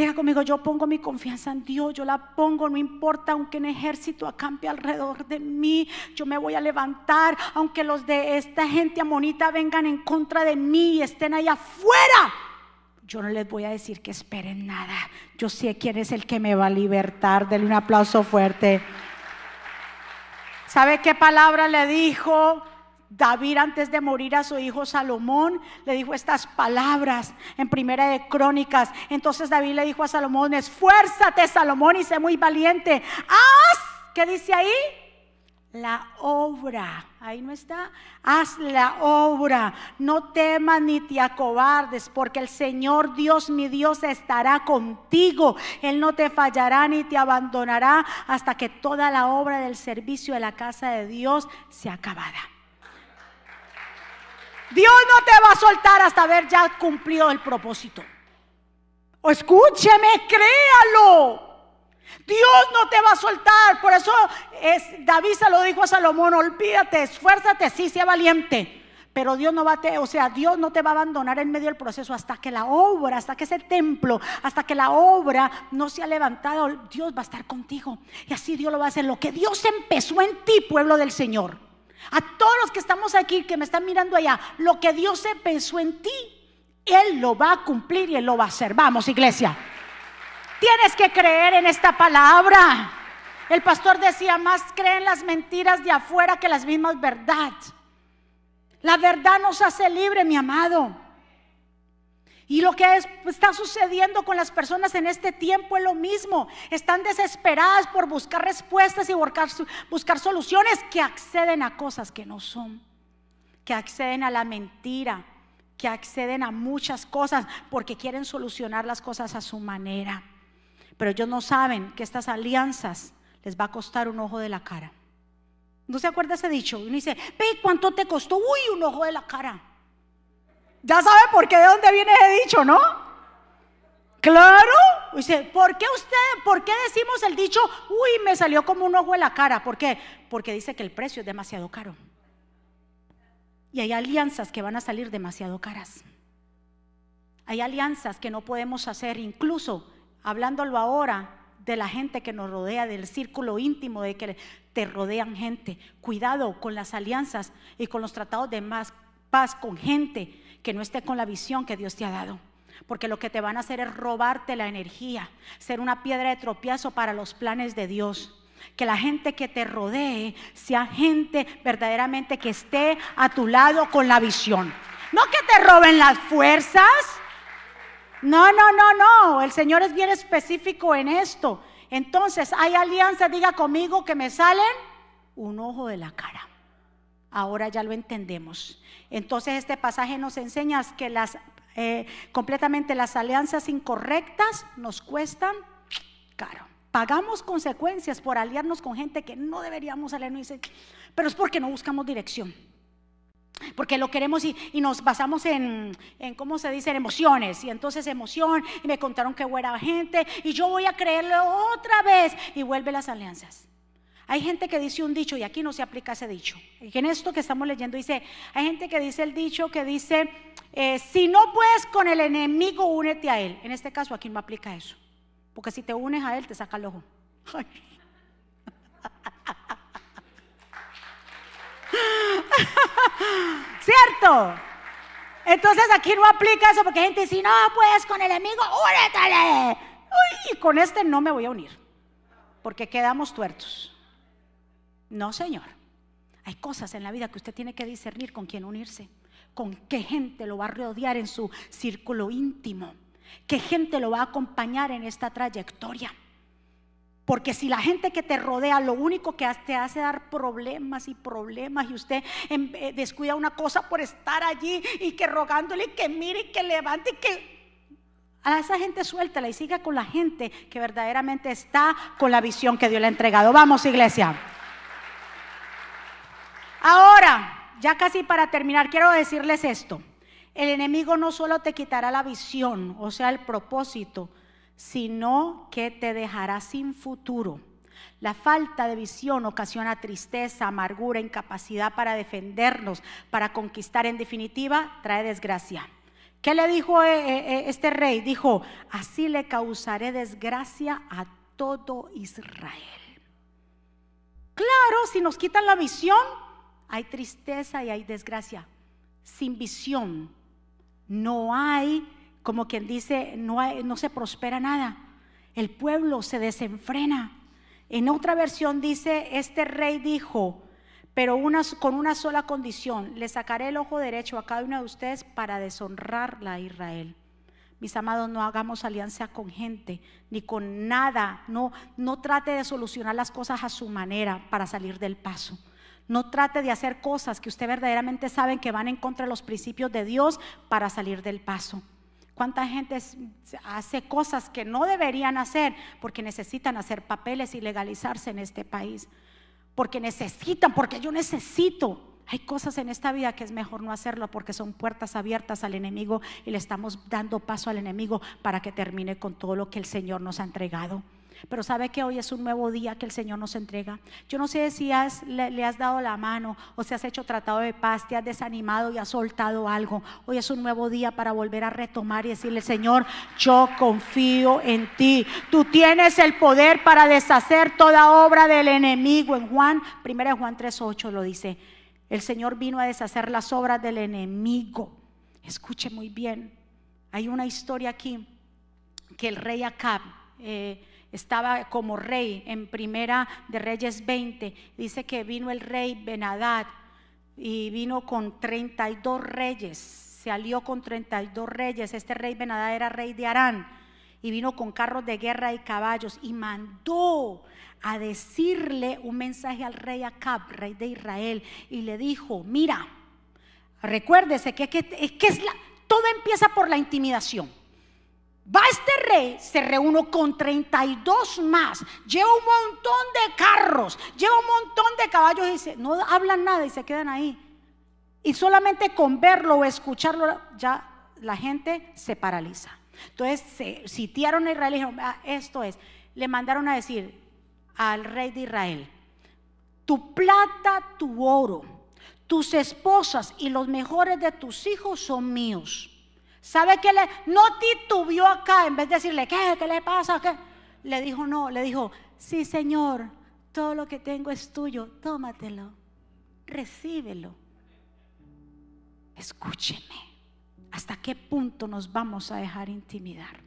Diga conmigo, yo pongo mi confianza en Dios, yo la pongo, no importa aunque un ejército acampe alrededor de mí, yo me voy a levantar, aunque los de esta gente amonita vengan en contra de mí y estén allá afuera. Yo no les voy a decir que esperen nada. Yo sé quién es el que me va a libertar. Denle un aplauso fuerte. ¿Sabe qué palabra le dijo David antes de morir a su hijo Salomón le dijo estas palabras en primera de Crónicas. Entonces David le dijo a Salomón, esfuérzate Salomón y sé muy valiente. Haz, ¿qué dice ahí? La obra, ahí no está. Haz la obra, no temas ni te acobardes, porque el Señor Dios, mi Dios, estará contigo. Él no te fallará ni te abandonará hasta que toda la obra del servicio de la casa de Dios sea acabada. Dios no te va a soltar hasta haber ya cumplido el propósito. O escúcheme, créalo. Dios no te va a soltar. Por eso es, David se lo dijo a Salomón, olvídate, esfuérzate, sí, sea valiente. Pero Dios no va a o sea, Dios no te va a abandonar en medio del proceso hasta que la obra, hasta que ese templo, hasta que la obra no se ha levantado, Dios va a estar contigo. Y así Dios lo va a hacer. Lo que Dios empezó en ti, pueblo del Señor. A todos los que estamos aquí, que me están mirando allá, lo que Dios empezó en ti, Él lo va a cumplir y Él lo va a hacer. Vamos, iglesia. Tienes que creer en esta palabra. El pastor decía, más creen las mentiras de afuera que las mismas verdades. La verdad nos hace libre, mi amado. Y lo que está sucediendo con las personas en este tiempo es lo mismo. Están desesperadas por buscar respuestas y buscar, buscar soluciones que acceden a cosas que no son, que acceden a la mentira, que acceden a muchas cosas porque quieren solucionar las cosas a su manera. Pero ellos no saben que estas alianzas les va a costar un ojo de la cara. ¿No se acuerda ese dicho? Uno dice, ve, ¿cuánto te costó? Uy, un ojo de la cara. Ya sabe por qué de dónde viene ese dicho, ¿no? Claro. Dice, ¿por qué usted, por qué decimos el dicho, uy, me salió como un ojo en la cara? ¿Por qué? Porque dice que el precio es demasiado caro. Y hay alianzas que van a salir demasiado caras. Hay alianzas que no podemos hacer, incluso hablándolo ahora de la gente que nos rodea, del círculo íntimo de que te rodean gente. Cuidado con las alianzas y con los tratados de más paz con gente que no esté con la visión que Dios te ha dado. Porque lo que te van a hacer es robarte la energía, ser una piedra de tropiezo para los planes de Dios. Que la gente que te rodee sea gente verdaderamente que esté a tu lado con la visión. No que te roben las fuerzas. No, no, no, no. El Señor es bien específico en esto. Entonces, hay alianzas, diga conmigo, que me salen un ojo de la cara. Ahora ya lo entendemos. Entonces, este pasaje nos enseña que las eh, completamente las alianzas incorrectas nos cuestan caro. Pagamos consecuencias por aliarnos con gente que no deberíamos aliarnos, pero es porque no buscamos dirección. Porque lo queremos y, nos basamos en, en, ¿cómo se dice? En emociones. Y entonces emoción, y me contaron que buena gente, y yo voy a creerle otra vez, y vuelve las alianzas. Hay gente que dice un dicho y aquí no se aplica ese dicho. Y en esto que estamos leyendo dice, hay gente que dice el dicho que dice, eh, si no puedes con el enemigo, únete a él. En este caso aquí no aplica eso. Porque si te unes a él, te saca el ojo. ¿Cierto? Entonces aquí no aplica eso porque gente dice, no puedes con el enemigo, únete. Uy, con este no me voy a unir. Porque quedamos tuertos. No, Señor. Hay cosas en la vida que usted tiene que discernir con quién unirse, con qué gente lo va a rodear en su círculo íntimo, qué gente lo va a acompañar en esta trayectoria. Porque si la gente que te rodea lo único que te hace dar problemas y problemas y usted eh, descuida una cosa por estar allí y que rogándole que mire y que levante y que a esa gente suéltala y siga con la gente que verdaderamente está con la visión que Dios le ha entregado. Vamos, iglesia. Ahora, ya casi para terminar, quiero decirles esto. El enemigo no solo te quitará la visión, o sea, el propósito, sino que te dejará sin futuro. La falta de visión ocasiona tristeza, amargura, incapacidad para defendernos, para conquistar. En definitiva, trae desgracia. ¿Qué le dijo eh, eh, eh, este rey? Dijo, así le causaré desgracia a todo Israel. Claro, si nos quitan la visión, hay tristeza y hay desgracia. Sin visión no hay, como quien dice, no, hay, no se prospera nada. El pueblo se desenfrena. En otra versión dice, este rey dijo, pero con una sola condición, le sacaré el ojo derecho a cada uno de ustedes para deshonrarla a Israel. Mis amados, no hagamos alianza con gente ni con nada. No, no trate de solucionar las cosas a su manera para salir del paso. No trate de hacer cosas que usted verdaderamente sabe que van en contra de los principios de Dios para salir del paso. ¿Cuánta gente hace cosas que no deberían hacer porque necesitan hacer papeles y legalizarse en este país? Porque necesitan, porque yo necesito. Hay cosas en esta vida que es mejor no hacerlo porque son puertas abiertas al enemigo y le estamos dando paso al enemigo para que termine con todo lo que el Señor nos ha entregado. Pero sabe que hoy es un nuevo día que el Señor nos entrega. Yo no sé si le, has dado la mano o si has hecho tratado de paz, te has desanimado y has soltado algo. Hoy es un nuevo día para volver a retomar y decirle, Señor, yo confío en ti. Tú tienes el poder para deshacer toda obra del enemigo. En Juan, 1 Juan 3.8 lo dice. El Señor vino a deshacer las obras del enemigo. Escuche muy bien. Hay una historia aquí que el rey Acab eh, estaba como rey en Primera de Reyes 20. Dice que vino el rey Benadad y vino con 32 reyes. Se alió con 32 reyes. Este rey Benadad era rey de Arán y vino con carros de guerra y caballos y mandó a decirle un mensaje al rey Acab, rey de Israel, y le dijo, mira, recuérdese que, que, que es la, todo empieza por la intimidación. Va este rey, se reúne con 32 más, lleva un montón de carros, lleva un montón de caballos y dice, no hablan nada y se quedan ahí. Y solamente con verlo o escucharlo ya la gente se paraliza. Entonces se sitiaron a Israel y dijeron, "Ah, esto es, le mandaron a decir al rey de Israel, tu plata, tu oro, tus esposas y los mejores de tus hijos son míos. ¿Sabe qué le no titubió acá en vez de decirle, ¿qué? ¿Qué le pasa? ¿Qué? Le dijo, no, le dijo, sí, Señor, todo lo que tengo es tuyo, tómatelo, recíbelo. Escúcheme, ¿hasta qué punto nos vamos a dejar intimidar?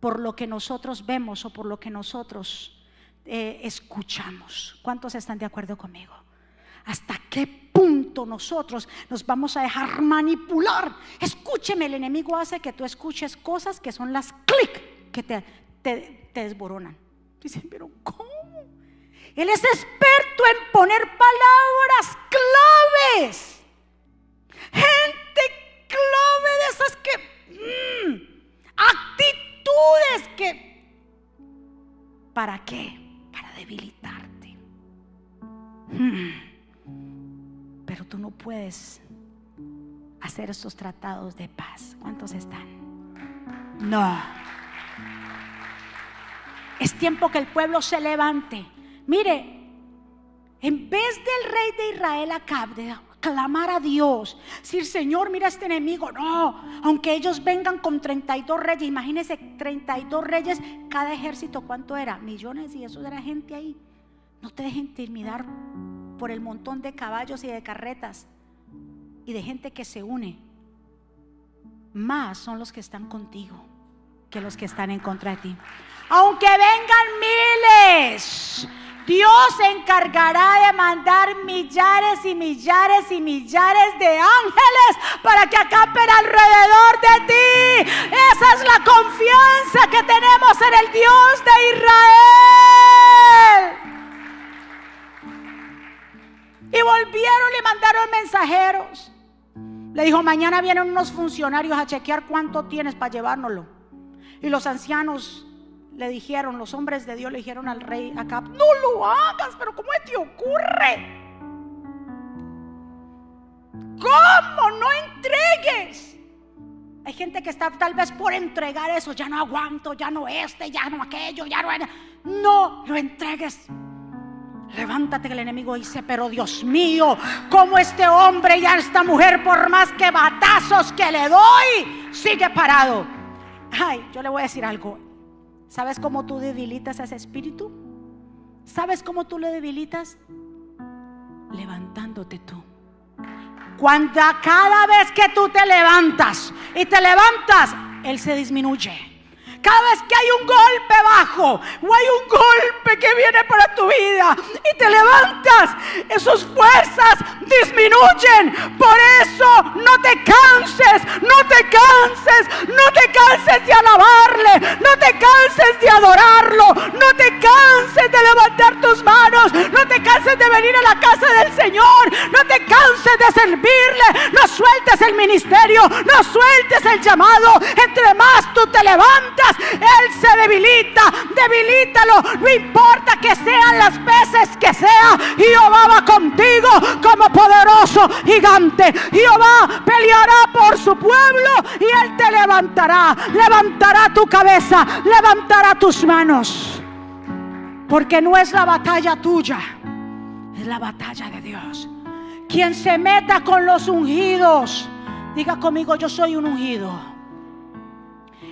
Por lo que nosotros vemos o por lo que nosotros eh, escuchamos. ¿Cuántos están de acuerdo conmigo? ¿Hasta qué punto nosotros nos vamos a dejar manipular? Escúcheme, el enemigo hace que tú escuches cosas que son las clic que te, te, te desboronan. Dicen, pero ¿cómo? Él es experto en poner palabras claves. Gente clave de esas que... mm, actitudes que... ¿Para qué? Para debilitarte. Mm. Pero tú no puedes hacer estos tratados de paz. ¿Cuántos están? No. Es tiempo que el pueblo se levante. Mire, en vez del rey de Israel Acab de clamar a Dios, decir, Señor, mira este enemigo, no, aunque ellos vengan con 32 reyes, imagínense 32 reyes, cada ejército, ¿cuánto era? Millones y eso era gente ahí. No te dejes intimidar por el montón de caballos y de carretas y de gente que se une. Más son los que están contigo que los que están en contra de ti. Aunque vengan miles, Dios se encargará de mandar millares y millares y millares de ángeles para que acampen alrededor de ti. Esa es la confianza que tenemos en el Dios de Israel. Y volvieron y mandaron mensajeros. Le dijo, mañana vienen unos funcionarios a chequear cuánto tienes para llevárnoslo. Y los ancianos le dijeron, los hombres de Dios le dijeron al rey Acab, no lo hagas, pero ¿cómo te ocurre? ¿Cómo no entregues? Hay gente que está tal vez por entregar eso, ya no aguanto, ya no este, ya no aquello, ya no... No lo entregues. Levántate que el enemigo dice, pero Dios mío, como este hombre y a esta mujer, por más que batazos que le doy, sigue parado. Ay, yo le voy a decir algo. ¿Sabes cómo tú debilitas a ese espíritu? ¿Sabes cómo tú lo debilitas? Levantándote tú. Cuando cada vez que tú te levantas y te levantas, Él se disminuye. Cada vez que hay un golpe bajo o hay un golpe que viene para tu vida y te levantas, esas fuerzas disminuyen. Por eso no te canses, no te canses, no te canses de alabarle, no te canses de adorarlo, no te canses de levantar tus manos, no te canses de venir a la casa del Señor, no te canses de servirle, no sueltes el ministerio, no sueltes el llamado. Entre más tú te levantas, él se debilita, debilítalo. No importa que sean las veces que sea, Jehová va contigo como poderoso gigante. Jehová peleará por su pueblo y Él te levantará, levantará tu cabeza, levantará tus manos. Porque no es la batalla tuya, es la batalla de Dios. Quien se meta con los ungidos, diga conmigo, yo soy un ungido.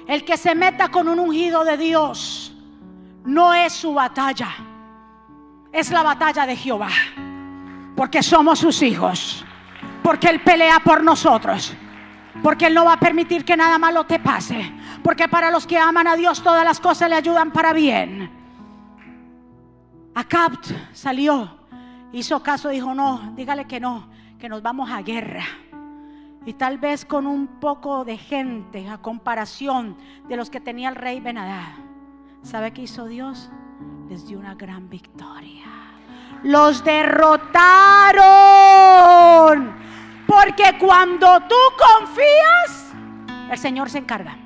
El que se meta con un ungido de Dios no es su batalla, es la batalla de Jehová. Porque somos sus hijos, porque Él pelea por nosotros, porque Él no va a permitir que nada malo te pase, porque para los que aman a Dios todas las cosas le ayudan para bien. Acab salió, hizo caso, dijo, no, dígale que no, que nos vamos a guerra. Y tal vez con un poco de gente a comparación de los que tenía el rey Benadad. ¿Sabe qué hizo Dios? Les dio una gran victoria. Los derrotaron. Porque cuando tú confías, el Señor se encarga.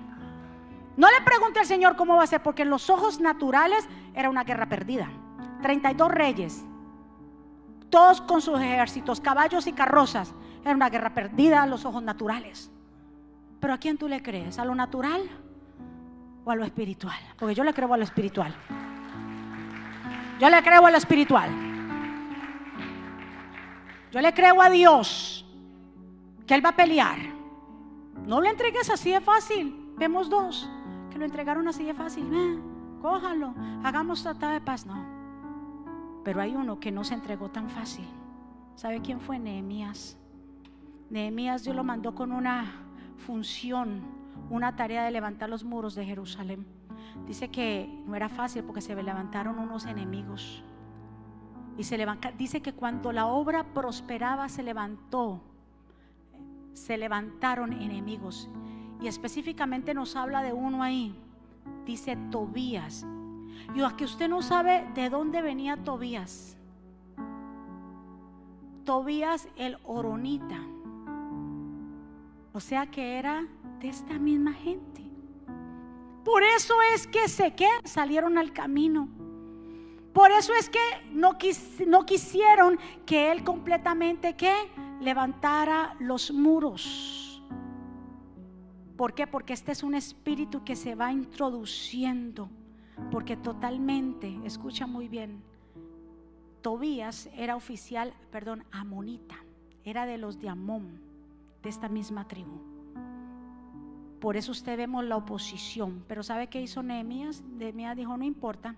No le pregunte al Señor cómo va a ser, porque en los ojos naturales era una guerra perdida. 32 reyes, todos con sus ejércitos, caballos y carrozas. Era una guerra perdida a los ojos naturales. Pero ¿a quién tú le crees? ¿A lo natural o a lo espiritual? Porque yo le creo a lo espiritual. Yo le creo a lo espiritual. Yo le creo a Dios que Él va a pelear. No le entregues así de fácil. Vemos dos que lo entregaron así de fácil. Eh, cójalo, hagamos tratado de paz. No. Pero hay uno que no se entregó tan fácil. ¿Sabe quién fue? Nehemías. Nehemías Dios lo mandó con una función, una tarea de levantar los muros de Jerusalén. Dice que no era fácil porque se levantaron unos enemigos. Y se levanta, dice que cuando la obra prosperaba se levantó, se levantaron enemigos. Y específicamente nos habla de uno ahí. Dice Tobías. Y que usted no sabe de dónde venía Tobías. Tobías el Oronita. O sea que era de esta misma gente. Por eso es que se que salieron al camino. Por eso es que no, no quisieron que él completamente que levantara los muros. ¿Por qué? Porque este es un espíritu que se va introduciendo. Porque totalmente, escucha muy bien, Tobías era oficial, perdón, amonita, era de los de Amón, de esta misma tribu. Por eso usted vemos la oposición. Pero ¿sabe qué hizo Nehemías? Nehemías dijo, no importa.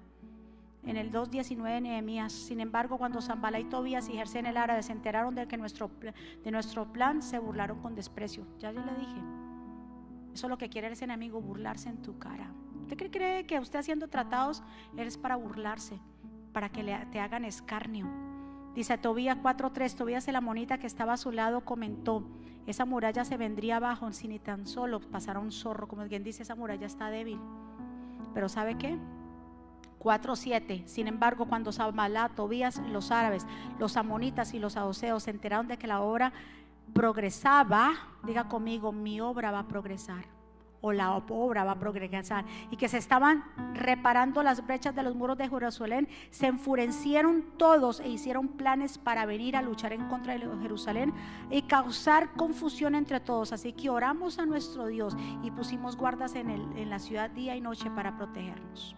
En el 2.19 de Nehemías, sin embargo, cuando Zambala y Tobías y en el árabe se enteraron de que nuestro, de nuestro plan, se burlaron con desprecio. Ya yo le dije, eso es lo que quiere ese enemigo, burlarse en tu cara. ¿Usted cree que usted haciendo tratados eres para burlarse, para que le, te hagan escarnio? Dice Tobías 4.3, Tobías el amonita que estaba a su lado comentó, esa muralla se vendría abajo si ni tan solo pasara un zorro, como quien dice, esa muralla está débil. Pero ¿sabe qué? 4.7. Sin embargo, cuando Samalá, Tobías, los árabes, los amonitas y los adoseos se enteraron de que la obra progresaba, diga conmigo, mi obra va a progresar o la obra va a progresar y que se estaban reparando las brechas de los muros de Jerusalén, se enfurecieron todos e hicieron planes para venir a luchar en contra de Jerusalén y causar confusión entre todos. Así que oramos a nuestro Dios y pusimos guardas en, el, en la ciudad día y noche para protegernos.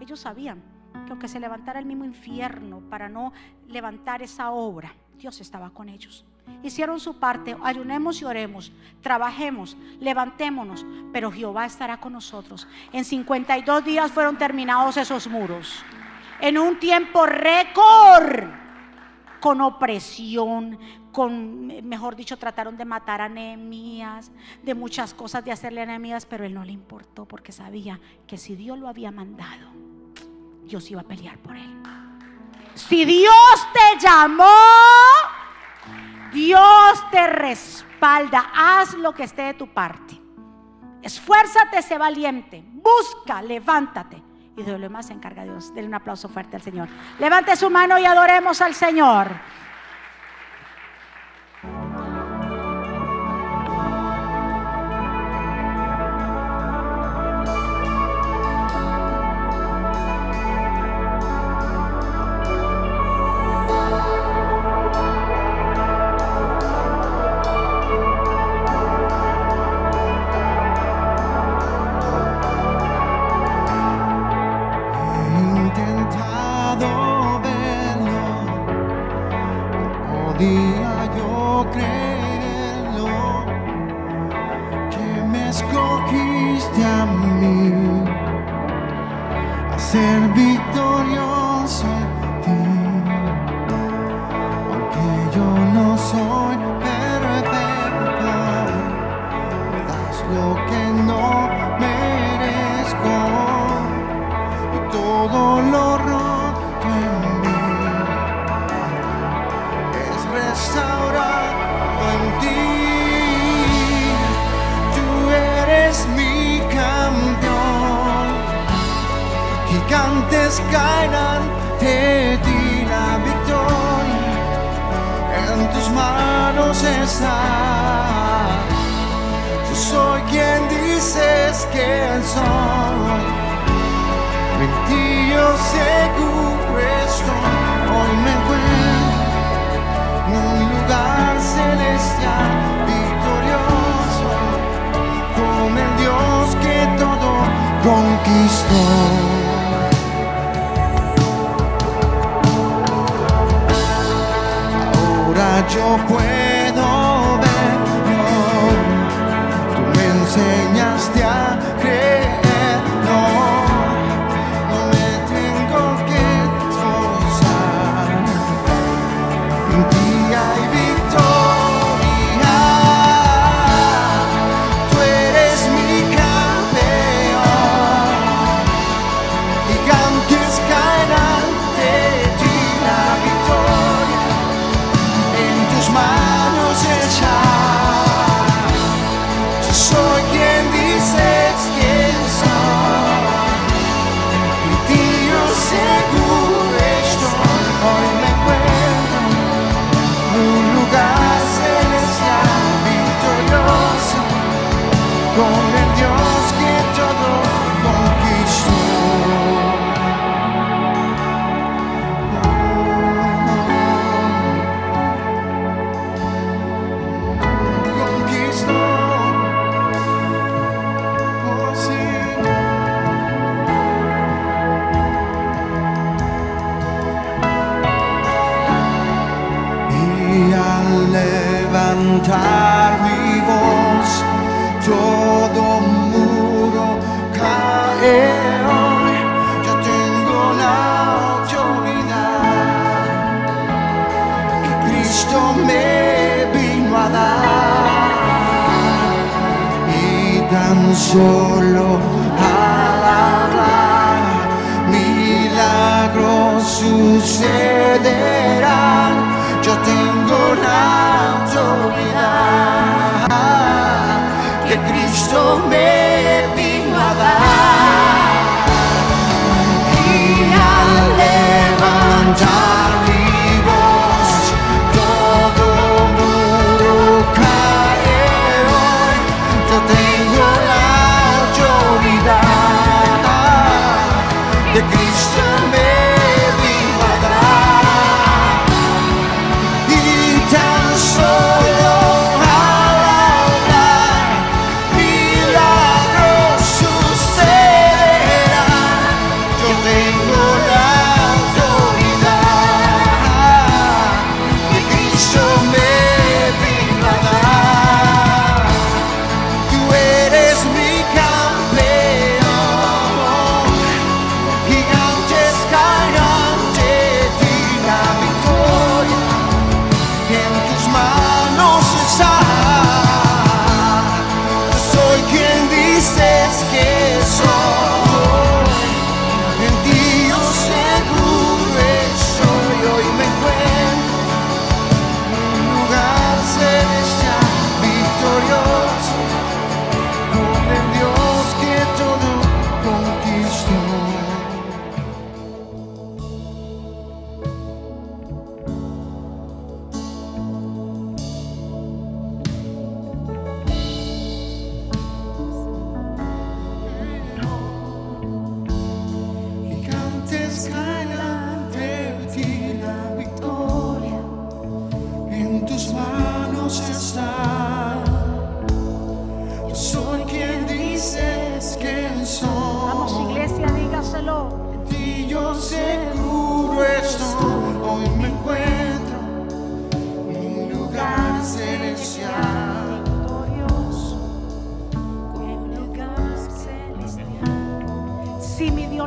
Ellos sabían que aunque se levantara el mismo infierno para no levantar esa obra, Dios estaba con ellos. Hicieron su parte, ayunemos y oremos, trabajemos, levantémonos, pero Jehová estará con nosotros. En 52 días fueron terminados esos muros. En un tiempo récord, con opresión, con, mejor dicho, trataron de matar a Nehemías, de muchas cosas de hacerle a pero él no le importó porque sabía que si Dios lo había mandado, Dios iba a pelear por él. Si Dios te llamó, Dios te respalda. Haz lo que esté de tu parte. Esfuérzate, sé valiente. Busca, levántate. Y de lo demás se encarga Dios. Denle un aplauso fuerte al Señor. Levante su mano y adoremos al Señor. Yo soy quien dices que soy. En ti yo seguro estoy. Hoy me encuentro en un lugar celestial victorioso con el Dios que todo conquistó. yo puedo. Tan solo al hablar, milagros sucederán. Yo tengo la autoridad que Cristo me que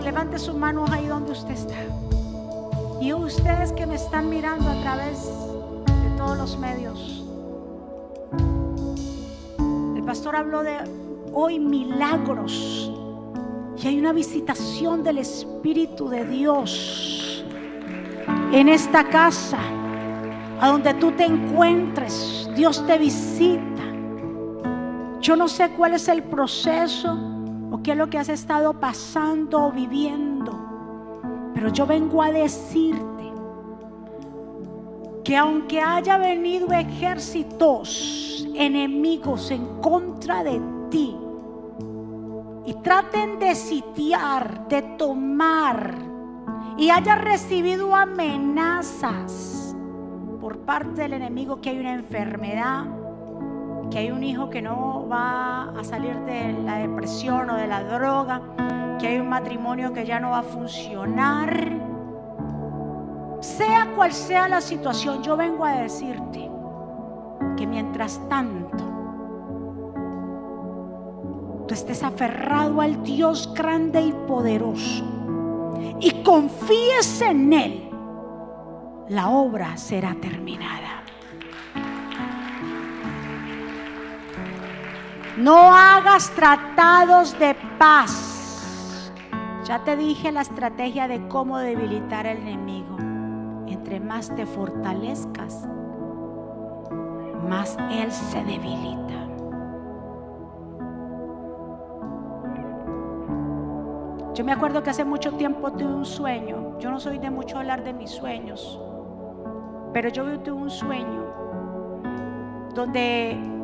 Levante sus manos ahí donde usted está. Y ustedes que me están mirando a través de todos los medios. El pastor habló de hoy milagros. Y hay una visitación del Espíritu de Dios en esta casa, a donde tú te encuentres. Dios te visita. Yo no sé cuál es el proceso o qué es lo que has estado pasando o viviendo, pero yo vengo a decirte que aunque haya venido ejércitos enemigos en contra de ti y traten de sitiar, de tomar y haya recibido amenazas por parte del enemigo que hay una enfermedad, que hay un hijo que no va a salir de la depresión o de la droga, que hay un matrimonio que ya no va a funcionar. Sea cual sea la situación, yo vengo a decirte que mientras tanto tú estés aferrado al Dios grande y poderoso y confíes en Él, la obra será terminada. No hagas tratados de paz. Ya te dije la estrategia de cómo debilitar al enemigo. Entre más te fortalezcas, más él se debilita. Yo me acuerdo que hace mucho tiempo tuve un sueño. Yo no soy de mucho hablar de mis sueños, pero yo tuve un sueño donde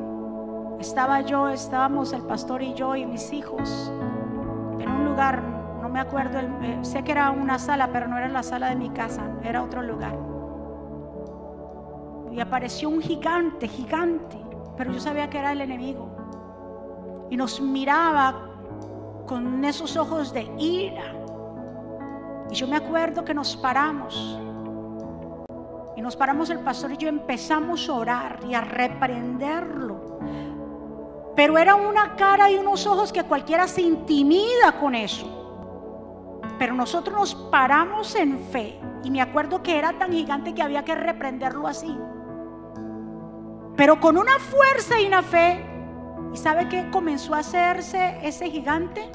estaba yo, estábamos el pastor y yo y mis hijos en un lugar, no me acuerdo, eh, sé que era una sala, pero no era la sala de mi casa, era otro lugar. Y apareció un gigante, gigante, pero yo sabía que era el enemigo. Y nos miraba con esos ojos de ira. Y yo me acuerdo que nos paramos. Y nos paramos el pastor y yo empezamos a orar y a reprenderlo. Pero era una cara y unos ojos que cualquiera se intimida con eso. Pero nosotros nos paramos en fe. Y me acuerdo que era tan gigante que había que reprenderlo así. Pero con una fuerza y una fe. ¿Y sabe qué comenzó a hacerse ese gigante?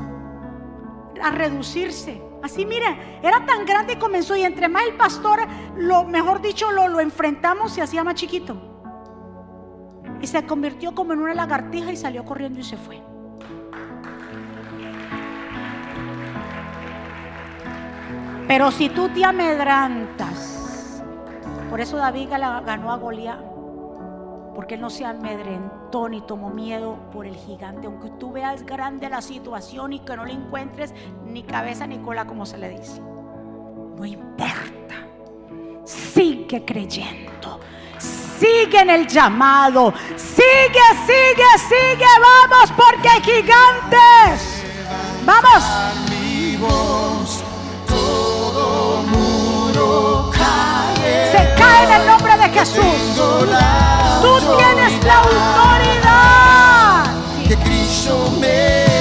A reducirse. Así, mire, era tan grande y comenzó. Y entre más el pastor, lo mejor dicho, lo, lo enfrentamos y hacía más chiquito. Y se convirtió como en una lagartija y salió corriendo y se fue. Pero si tú te amedrantas, por eso David ganó a Goliat, porque él no se amedrentó ni tomó miedo por el gigante, aunque tú veas grande la situación y que no le encuentres ni cabeza ni cola, como se le dice. No importa, sigue creyendo sigue en el llamado. Sigue, sigue, sigue. Vamos, porque gigantes. Vamos. Todo muro cae. Se cae en el nombre de Jesús. Tú tienes la autoridad. Que Cristo me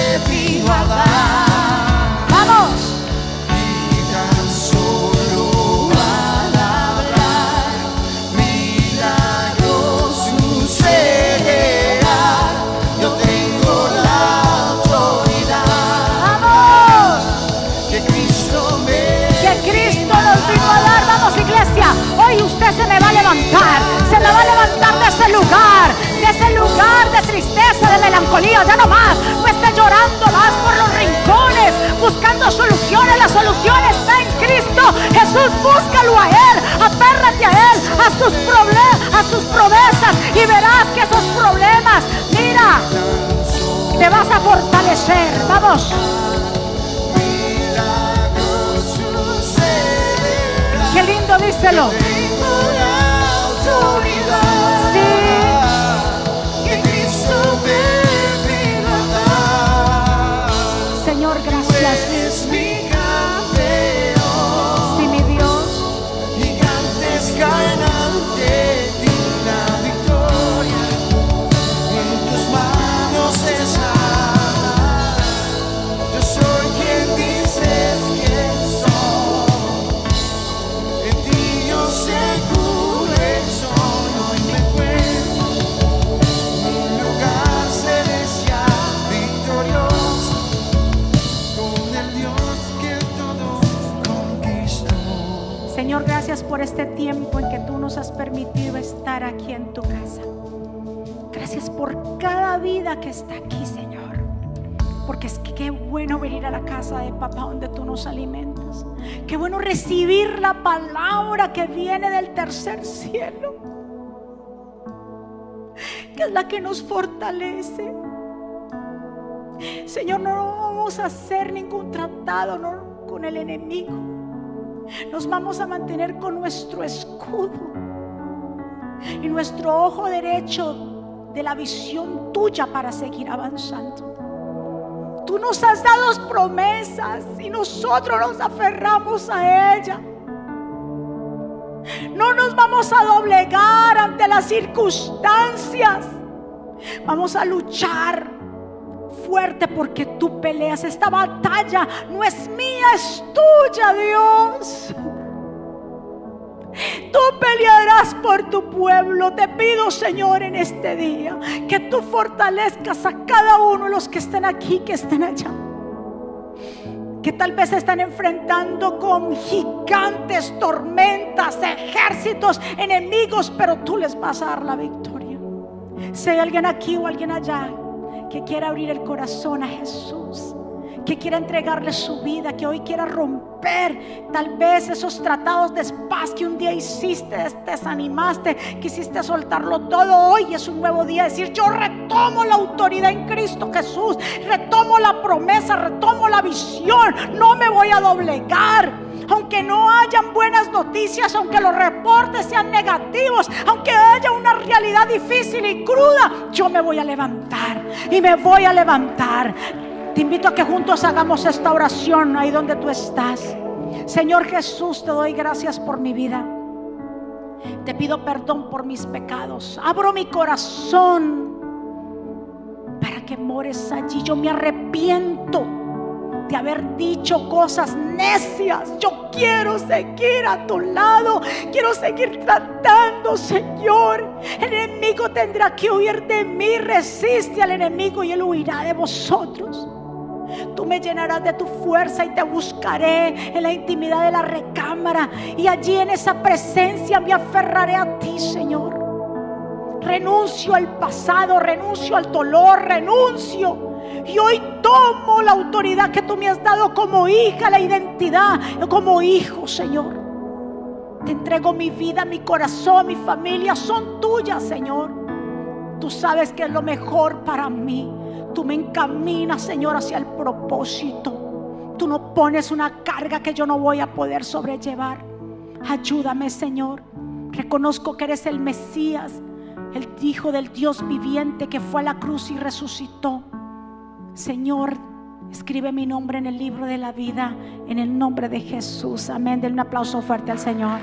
lugar de tristeza, de melancolía. Ya no más. No esté llorando más por los rincones. Buscando soluciones. La solución está en Cristo. Jesús, búscalo a Él. Aférrate a Él. A sus problemas. A sus promesas. Y verás que esos problemas. Mira. Te vas a fortalecer. Vamos. Qué lindo, díselo. Tengo Señor, por este tiempo en que tú nos has permitido estar aquí en tu casa. Gracias por cada vida que está aquí, Señor. Porque es que qué bueno venir a la casa de papá donde tú nos alimentas. Qué bueno recibir la palabra que viene del tercer cielo. Que es la que nos fortalece. Señor, no vamos a hacer ningún tratado con el enemigo. Nos vamos a mantener con nuestro escudo y nuestro ojo derecho de la visión tuya para seguir avanzando. Tú nos has dado promesas y nosotros nos aferramos a ella. No nos vamos a doblegar ante las circunstancias. Vamos a luchar fuerte porque tú peleas. Esta batalla no es mía, es tuya, Dios. Tú pelearás por tu pueblo. Te pido, Señor, en este día que tú fortalezcas a cada uno de los que estén aquí, que estén allá. Que tal vez están enfrentando con gigantes, tormentas, ejércitos, enemigos, pero tú les vas a dar la victoria. Si hay alguien aquí o alguien allá que quiera abrir el corazón a Jesús que quiera entregarle su vida, que hoy quiera romper tal vez esos tratados de paz que un día hiciste, te desanimaste, quisiste soltarlo todo. Hoy es un nuevo día, decir yo retomo la autoridad en Cristo Jesús, retomo la promesa, retomo la visión, no me voy a doblegar. Aunque no hayan buenas noticias, aunque los reportes sean negativos, aunque haya una realidad difícil y cruda, yo me voy a levantar y me voy a levantar te invito a que juntos hagamos esta oración ahí donde tú estás. Señor Jesús, te doy gracias por mi vida. Te pido perdón por mis pecados. Abro mi corazón para que mores allí. Yo me arrepiento de haber dicho cosas necias. Yo quiero seguir a tu lado. Quiero seguir tratando, Señor. El enemigo tendrá que huir de mí. Resiste al enemigo y él huirá de vosotros. Tú me llenarás de tu fuerza y te buscaré en la intimidad de la recámara. Y allí en esa presencia me aferraré a ti, Señor. Renuncio al pasado, renuncio al dolor, renuncio. Y hoy tomo la autoridad que tú me has dado como hija, la identidad, como hijo, Señor. Te entrego mi vida, mi corazón, mi familia, son tuyas, Señor. Tú sabes que es lo mejor para mí. Tú me encaminas, Señor, hacia el propósito. Tú no pones una carga que yo no voy a poder sobrellevar. Ayúdame, Señor. Reconozco que eres el Mesías, el Hijo del Dios viviente que fue a la cruz y resucitó. Señor, escribe mi nombre en el libro de la vida, en el nombre de Jesús. Amén. Denle un aplauso fuerte al Señor.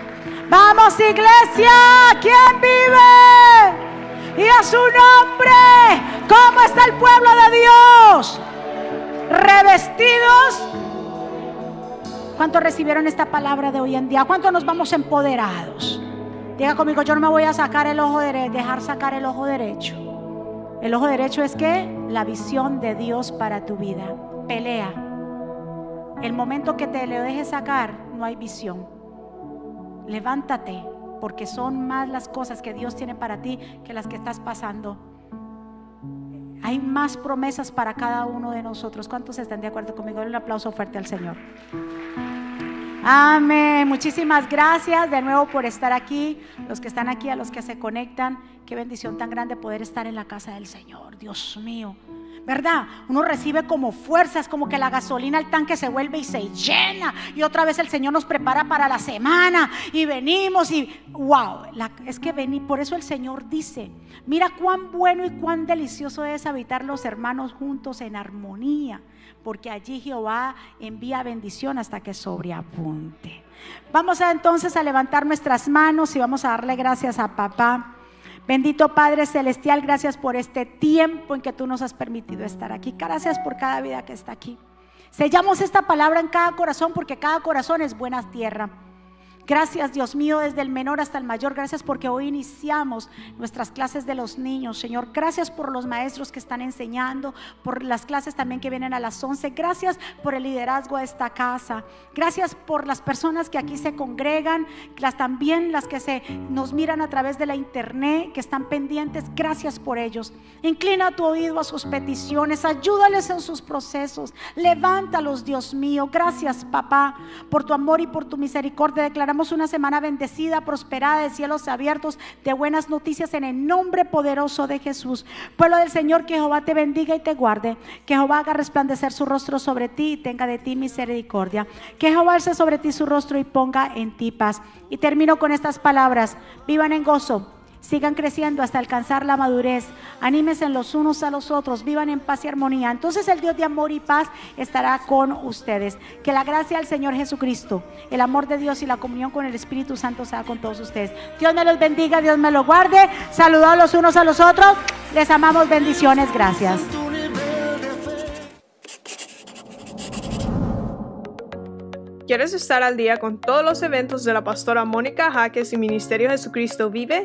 Vamos, iglesia. ¿Quién vive? y a su nombre. ¿Cómo está el pueblo de Dios? Revestidos. ¿Cuántos recibieron esta palabra de hoy en día? ¿Cuántos nos vamos empoderados? Diga conmigo, yo no me voy a sacar el ojo derecho, dejar sacar el ojo derecho. El ojo derecho es que la visión de Dios para tu vida. Pelea. El momento que te le dejes sacar, no hay visión. Levántate, porque son más las cosas que Dios tiene para ti que las que estás pasando. Hay más promesas para cada uno de nosotros. ¿Cuántos están de acuerdo conmigo? Un aplauso fuerte al Señor. Amén. Muchísimas gracias de nuevo por estar aquí. Los que están aquí, a los que se conectan. Qué bendición tan grande poder estar en la casa del Señor. Dios mío. ¿verdad? Uno recibe como fuerzas, como que la gasolina al tanque se vuelve y se llena. Y otra vez el Señor nos prepara para la semana y venimos y wow, es que vení, por eso el Señor dice, mira cuán bueno y cuán delicioso es habitar los hermanos juntos en armonía, porque allí Jehová envía bendición hasta que sobreabunde. Vamos entonces a levantar nuestras manos y vamos a darle gracias a papá. Bendito Padre Celestial, gracias por este tiempo en que tú nos has permitido estar aquí. Gracias por cada vida que está aquí. Sellamos esta palabra en cada corazón porque cada corazón es buena tierra. Gracias Dios mío, desde el menor hasta el mayor. Gracias porque hoy iniciamos nuestras clases de los niños, Señor. Gracias por los maestros que están enseñando, por las clases también que vienen a las 11. Gracias por el liderazgo de esta casa. Gracias por las personas que aquí se congregan, las también las que se nos miran a través de la internet, que están pendientes. Gracias por ellos. Inclina tu oído a sus peticiones, ayúdales en sus procesos. Levántalos, Dios mío. Gracias, papá, por tu amor y por tu misericordia. Declaramos una semana bendecida, prosperada, de cielos abiertos, de buenas noticias en el nombre poderoso de Jesús. Pueblo del Señor, que Jehová te bendiga y te guarde. Que Jehová haga resplandecer su rostro sobre ti y tenga de ti misericordia. Que Jehová alce sobre ti su rostro y ponga en ti paz. Y termino con estas palabras. Vivan en gozo sigan creciendo hasta alcanzar la madurez. Anímense los unos a los otros, vivan en paz y armonía. Entonces el Dios de amor y paz estará con ustedes. Que la gracia del Señor Jesucristo, el amor de Dios y la comunión con el Espíritu Santo sea con todos ustedes. Dios me los bendiga, Dios me los guarde. Saludos los unos a los otros. Les amamos, bendiciones, gracias. ¿Quieres estar al día con todos los eventos de la pastora Mónica Jaques y Ministerio Jesucristo Vive?